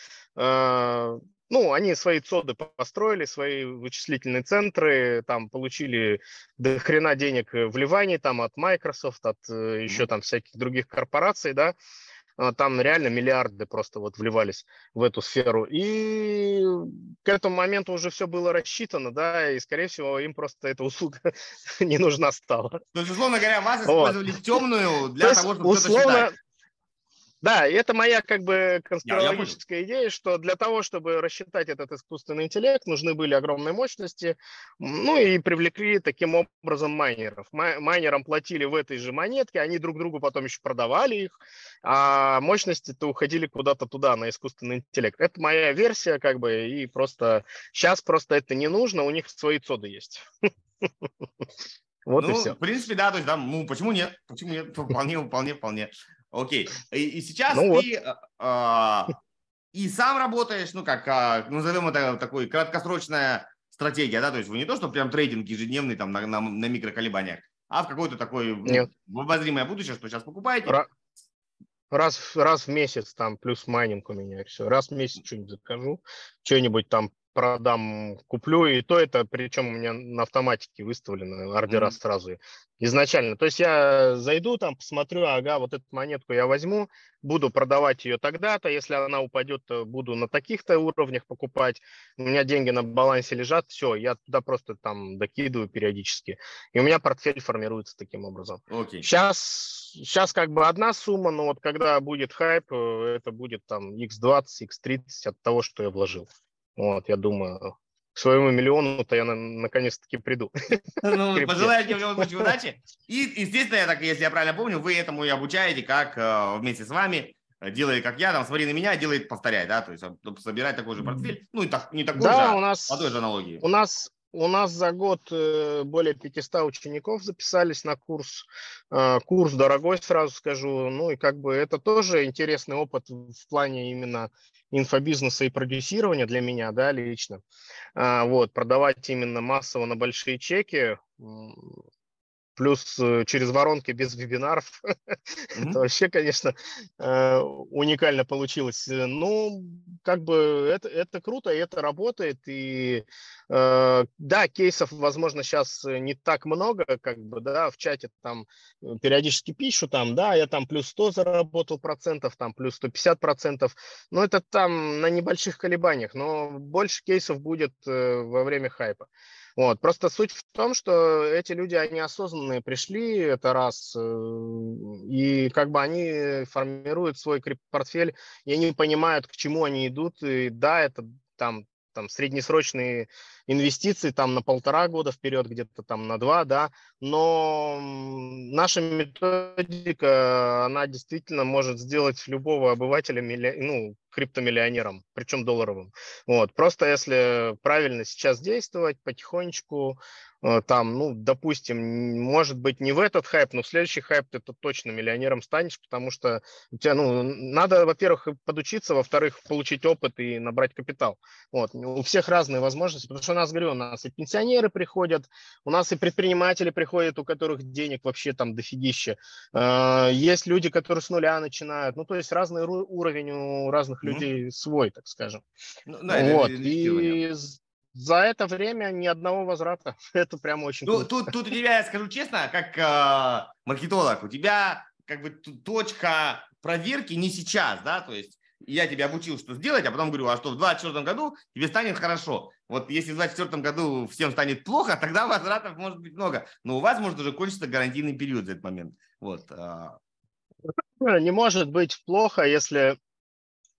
Ну, они свои ЦОДы построили, свои вычислительные центры, там получили до хрена денег вливаний там от Microsoft, от mm-hmm. еще там всяких других корпораций, да, а, там реально миллиарды просто вот вливались в эту сферу. И к этому моменту уже все было рассчитано, да, и, скорее всего, им просто эта услуга не нужна стала. То есть, условно говоря, вас использовали вот. темную для того, чтобы условно. Да, и это моя как бы конспирологическая идея, что для того, чтобы рассчитать этот искусственный интеллект, нужны были огромные мощности, ну и привлекли таким образом майнеров. Майнерам платили в этой же монетке, они друг другу потом еще продавали их, а мощности-то уходили куда-то туда, на искусственный интеллект. Это моя версия, как бы, и просто сейчас просто это не нужно, у них свои цоды есть. Вот ну, и все. В принципе, да, то есть, да, ну, почему нет? Почему нет? Вполне, вполне, вполне. Окей. И, и сейчас ну ты вот. а, и сам работаешь, ну как, а, назовем это такой краткосрочная стратегия, да, то есть вы не то, что прям трейдинг ежедневный там на, на, на микроколебаниях, а в какой-то такой ну, в обозримое будущее, что сейчас покупаете. Ра- раз, раз в месяц там плюс майнинг у меня, все. Раз в месяц что-нибудь закажу, что-нибудь там продам, куплю, и то это, причем у меня на автоматике выставлены ордера mm-hmm. сразу изначально. То есть я зайду там, посмотрю, ага, вот эту монетку я возьму, буду продавать ее тогда-то, если она упадет, буду на таких-то уровнях покупать, у меня деньги на балансе лежат, все, я туда просто там докидываю периодически, и у меня портфель формируется таким образом. Okay. Сейчас, сейчас как бы одна сумма, но вот когда будет хайп, э, это будет там x20, x30 от того, что я вложил. Вот, я думаю, к своему миллиону-то я на- наконец-таки приду. Ну, пожелаю тебе в любом случае удачи. И, естественно, я так, если я правильно помню, вы этому и обучаете, как э, вместе с вами э, делает, как я, там, смотри на меня, делает, повторяй, да, то есть собирать такой же портфель, ну, и так, не такой да, же, у нас, по той же аналогии. У нас, у нас за год э, более 500 учеников записались на курс. Курс дорогой, сразу скажу. Ну и как бы это тоже интересный опыт в плане именно инфобизнеса и продюсирования для меня, да, лично. А, вот, продавать именно массово на большие чеки, плюс э, через воронки без вебинаров. Mm-hmm. это вообще, конечно, э, уникально получилось. Ну, как бы это, это круто, и это работает. И э, да, кейсов, возможно, сейчас не так много, как бы, да, в чате там периодически пишут, там, да, я там плюс 100 заработал процентов, там плюс 150 процентов. Но это там на небольших колебаниях, но больше кейсов будет во время хайпа. Вот. Просто суть в том, что эти люди, они осознанные пришли, это раз, э, и как бы они формируют свой портфель, и они понимают, к чему они идут, и да, это там там среднесрочные инвестиции там на полтора года вперед, где-то там на два, да, но наша методика, она действительно может сделать любого обывателя, ну, криптомиллионером, причем долларовым. Вот. Просто если правильно сейчас действовать, потихонечку, там, ну, допустим, может быть, не в этот хайп, но в следующий хайп ты точно миллионером станешь, потому что у тебя, ну, надо, во-первых, подучиться, во-вторых, получить опыт и набрать капитал. Вот. У всех разные возможности, потому что у нас, говорю, у нас и пенсионеры приходят, у нас и предприниматели приходят, у которых денег вообще там дофигища. Э, есть люди, которые с нуля начинают, ну, то есть разный уровень у разных mm-hmm. людей свой, так скажем. Ну, да, вот. И за это время ни одного возврата. Это прямо очень ну, Тут, тут у тебя, я скажу честно, как э, маркетолог, у тебя как бы точка проверки не сейчас, да, то есть я тебя обучил, что сделать, а потом говорю, а что в 2024 году тебе станет хорошо. Вот если в 2024 году всем станет плохо, тогда возвратов может быть много. Но у вас может уже кончиться гарантийный период за этот момент. Вот. А. Не может быть плохо, если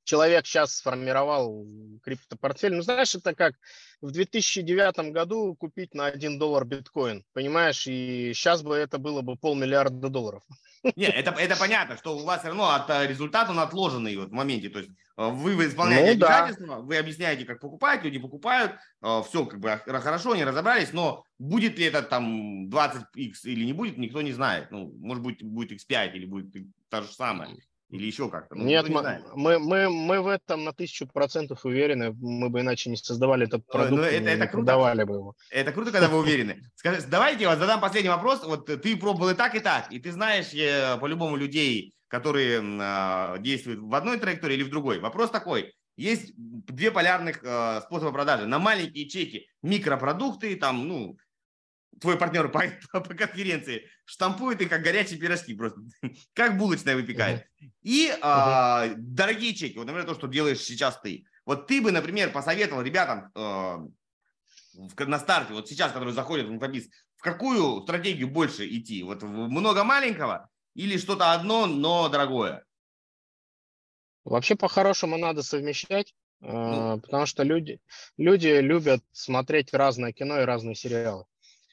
человек сейчас сформировал криптопортфель. Ну, знаешь, это как в 2009 году купить на 1 доллар биткоин, понимаешь? И сейчас бы это было бы полмиллиарда долларов. Нет, это, это понятно, что у вас все равно от э, результата он отложенный вот в моменте. То есть э, вы, вы исполняете ну, обязательства, да. вы объясняете, как покупать, люди покупают, э, все как бы хорошо, не разобрались, но будет ли это там 20x или не будет, никто не знает. Ну, может быть, будет x5 или будет то же самое. Или еще как-то? Ну, Нет, мы, мы, мы, мы в этом на тысячу процентов уверены. Мы бы иначе не создавали этот продукт, ну, это, это круто. продавали бы его. Это круто, когда вы уверены. Скажи, давайте я вас задам последний вопрос. Вот ты пробовал и так, и так, и ты знаешь по-любому людей, которые э, действуют в одной траектории или в другой. Вопрос такой. Есть две полярных э, способа продажи. На маленькие чеки микропродукты, там, ну, твой партнер по, по конференции штампует их как горячие пирожки просто, как булочная выпекает. И. А, дорогие чеки, вот, например, то, что делаешь сейчас ты. Вот ты бы, например, посоветовал ребятам э, на старте, вот сейчас, которые заходят в инфобиз, в какую стратегию больше идти? Вот много маленького или что-то одно, но дорогое? Вообще, по-хорошему, надо совмещать, ну, потому что люди, люди любят смотреть разное кино и разные сериалы.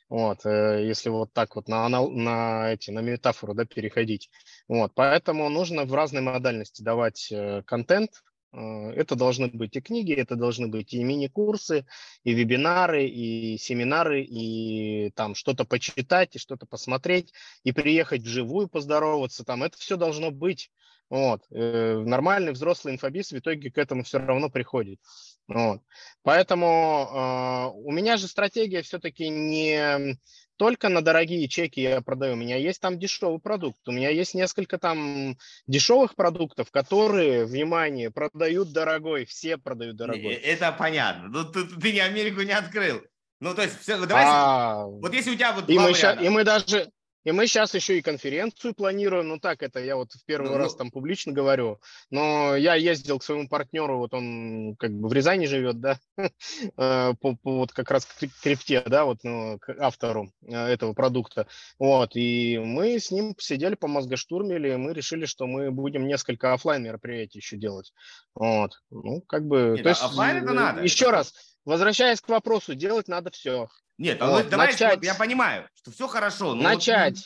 Вот, э, если вот так вот на, на, на, эти, на метафору да, переходить. Вот, поэтому нужно в разной модальности давать э, контент. Э, это должны быть и книги, это должны быть и мини-курсы, и вебинары, и семинары, и там что-то почитать, и что-то посмотреть, и приехать вживую поздороваться. Там это все должно быть. Вот. Нормальный взрослый инфобиз в итоге к этому все равно приходит. Вот. Поэтому э, у меня же стратегия все-таки не только на дорогие чеки я продаю. У меня есть там дешевый продукт. У меня есть несколько там дешевых продуктов, которые, внимание, продают дорогой. Все продают дорогой. Это понятно. Ну, ты, ты не Америку не открыл. Ну, то есть, все, давай, а, вот если у тебя вот и мы, ща, и мы даже, и мы сейчас еще и конференцию планируем. Ну так, это я вот в первый ну, раз ну. там публично говорю. Но я ездил к своему партнеру, вот он как бы в Рязани живет, да, э, по, по вот как раз к крипте, да, вот ну, к автору э, этого продукта. Вот, и мы с ним посидели по мозгоштурмили, и мы решили, что мы будем несколько офлайн мероприятий еще делать. Вот, ну как бы... Нет, то есть, офлайн это надо. Еще раз, возвращаясь к вопросу, делать надо все. Нет, а вот, давай, начать, я понимаю, что все хорошо. Но начать. Вот,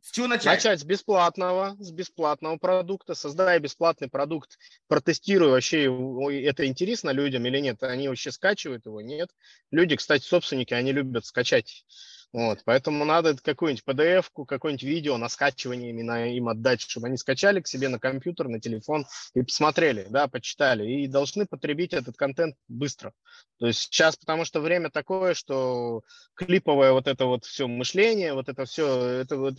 с чего начать? Начать с бесплатного, с бесплатного продукта, создая бесплатный продукт, протестируй вообще, это интересно людям или нет, они вообще скачивают его, нет. Люди, кстати, собственники, они любят скачать вот, поэтому надо какую-нибудь PDF-ку, какое-нибудь видео на скачивание именно им отдать, чтобы они скачали к себе на компьютер, на телефон и посмотрели, да, почитали. И должны потребить этот контент быстро. То есть сейчас, потому что время такое, что клиповое вот это вот все мышление, вот это все, это вот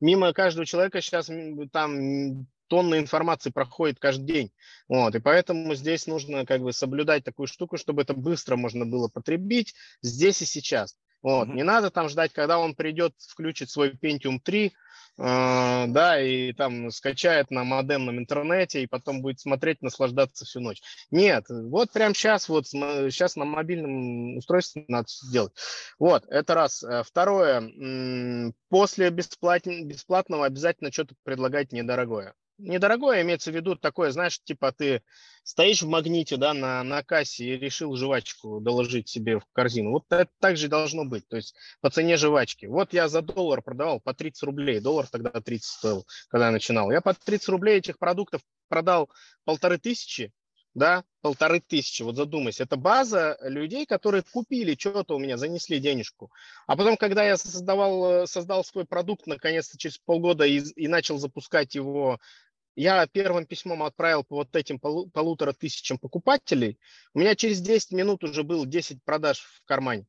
мимо каждого человека сейчас там тонны информации проходит каждый день. Вот, и поэтому здесь нужно как бы соблюдать такую штуку, чтобы это быстро можно было потребить здесь и сейчас. Вот. Mm-hmm. Не надо там ждать, когда он придет, включит свой Pentium 3, э, да, и там скачает на модемном интернете, и потом будет смотреть, наслаждаться всю ночь. Нет, вот прямо сейчас, вот сейчас на мобильном устройстве надо сделать. Вот, это раз. Э, второе, после бесплат... бесплатного обязательно что-то предлагать недорогое недорогое имеется в виду такое, знаешь, типа ты стоишь в магните, да, на, на кассе и решил жвачку доложить себе в корзину. Вот это так же должно быть, то есть по цене жвачки. Вот я за доллар продавал по 30 рублей, доллар тогда 30 стоил, когда я начинал. Я по 30 рублей этих продуктов продал полторы тысячи, да, полторы тысячи, вот задумайся, это база людей, которые купили что-то у меня, занесли денежку. А потом, когда я создавал, создал свой продукт, наконец-то через полгода и, и начал запускать его, я первым письмом отправил по вот этим полу, полутора тысячам покупателей, у меня через 10 минут уже было 10 продаж в кармане.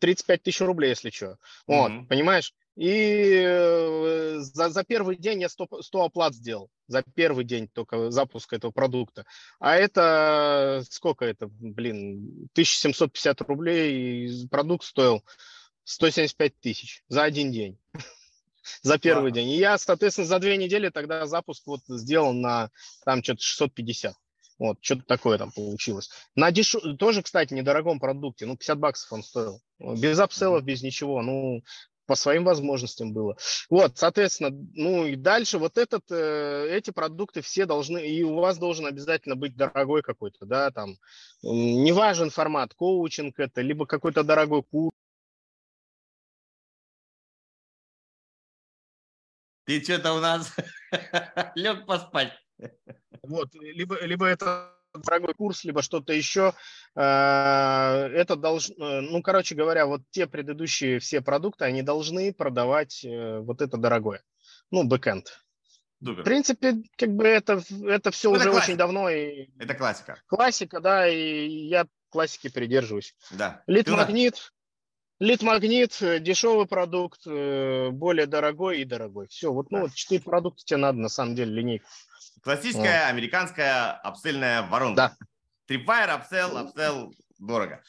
35 тысяч рублей, если что. Вот, mm-hmm. понимаешь? И э, за, за первый день я 100, 100 оплат сделал. За первый день только запуска этого продукта. А это сколько это, блин, 1750 рублей. И продукт стоил 175 тысяч за один день. за первый день. И я, соответственно, за две недели тогда запуск вот сделал на там что-то 650. Вот, что-то такое там получилось. На деш... Тоже, кстати, недорогом продукте. Ну, 50 баксов он стоил. Без апселлов, без ничего. Ну, по своим возможностям было. Вот, соответственно, ну и дальше вот этот, э, эти продукты все должны, и у вас должен обязательно быть дорогой какой-то, да, там, не важен формат, коучинг это, либо какой-то дорогой курс. Ты что-то у нас лег поспать. Вот, либо, либо это дорогой курс, либо что-то еще. А, это должно, ну, короче говоря, вот те предыдущие все продукты, они должны продавать э, вот это дорогое. Ну, бэкэнд. Супер. В принципе, как бы это, это все ну, уже это очень давно. И... Это классика. Классика, да, и я классики придерживаюсь. Да. Лид-магнит, лид-магнит, э, дешевый продукт, э, более дорогой и дорогой. Все, вот, ну, вот четыре продукта тебе надо, на самом деле, линейку. Классическая вот. американская upsell ьная воронка. Да. Tripwire, upsell, upsell, дорого.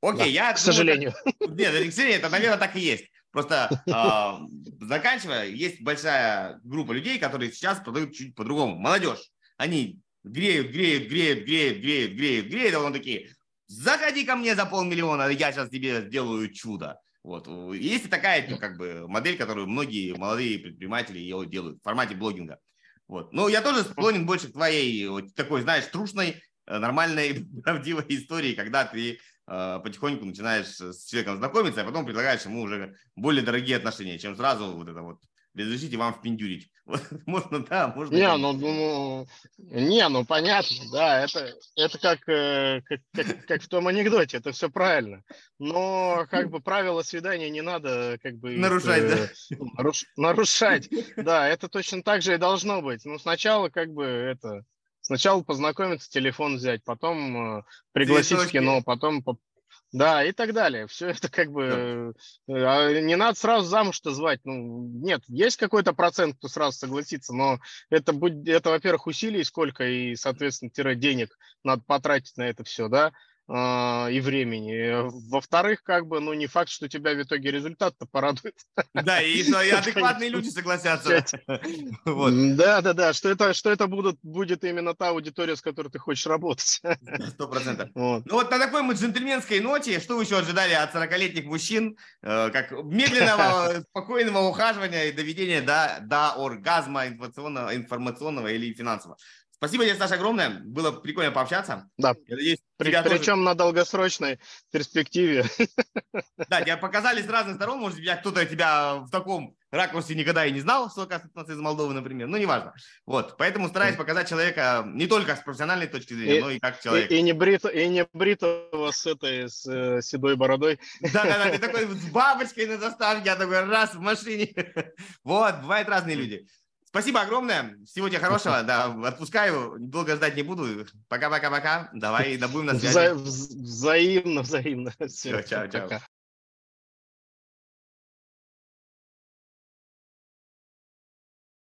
Окей, да, я... К сожалению. Думаю, нет, сожалению, это, наверное, так и есть. Просто э, заканчивая, есть большая группа людей, которые сейчас продают чуть по-другому. Молодежь. Они греют, греют, греют, греют, греют, греют, греют, а потом такие, заходи ко мне за полмиллиона, я сейчас тебе сделаю чудо. Вот. Есть такая ну, как бы, модель, которую многие молодые предприниматели делают в формате блогинга. Вот. Ну, я тоже склонен больше к твоей вот, такой, знаешь, трушной, э, нормальной, правдивой истории, когда ты э, потихоньку начинаешь с человеком знакомиться, а потом предлагаешь ему уже более дорогие отношения, чем сразу вот это вот разрешите вам впендюрить. Можно, да, можно. Не, ну, ну, не, ну понятно, да, это, это как, э, как, как, как в том анекдоте, это все правильно. Но как бы правила свидания не надо как бы нарушать, их, да? Наруш, нарушать. Да, это точно так же и должно быть. Ну, сначала как бы это Сначала познакомиться, телефон взять, потом э, пригласить в кино, потом да, и так далее. Все это как бы... Да. Э, не надо сразу замуж-то звать. Ну, нет, есть какой-то процент, кто сразу согласится, но это, будет, это во-первых, усилий сколько, и, соответственно, тире денег надо потратить на это все, да. А, и времени. Во-вторых, как бы, ну, не факт, что тебя в итоге результат-то порадует. Да, и, и адекватные люди согласятся. Да, да, да, что это, что это будут, будет именно та аудитория, с которой ты хочешь работать. Сто процентов. Ну вот на такой мы джентльменской ноте, что вы еще ожидали от 40-летних мужчин, э, как медленного, спокойного ухаживания и доведения до, до оргазма информационного, информационного или финансового. Спасибо тебе, Саша, огромное. Было прикольно пообщаться. Да. Я надеюсь, При, причем тоже... на долгосрочной перспективе. Да, тебя показали с разных сторон. Может, я кто-то тебя в таком ракурсе никогда и не знал, что оказывается из Молдовы, например. Ну, неважно. Вот. Поэтому стараюсь показать человека не только с профессиональной точки зрения, и, но и как человек. И, и, не брито, и не бритого с этой, с э, седой бородой. Да-да-да, ты такой с бабочкой на заставке, я такой раз в машине. Вот, бывают разные люди. Спасибо огромное. Всего тебе хорошего. Да, отпускаю. Долго ждать не буду. Пока-пока-пока. Давай, да будем на связи. Вза- взаимно, взаимно. Все, чао, чао.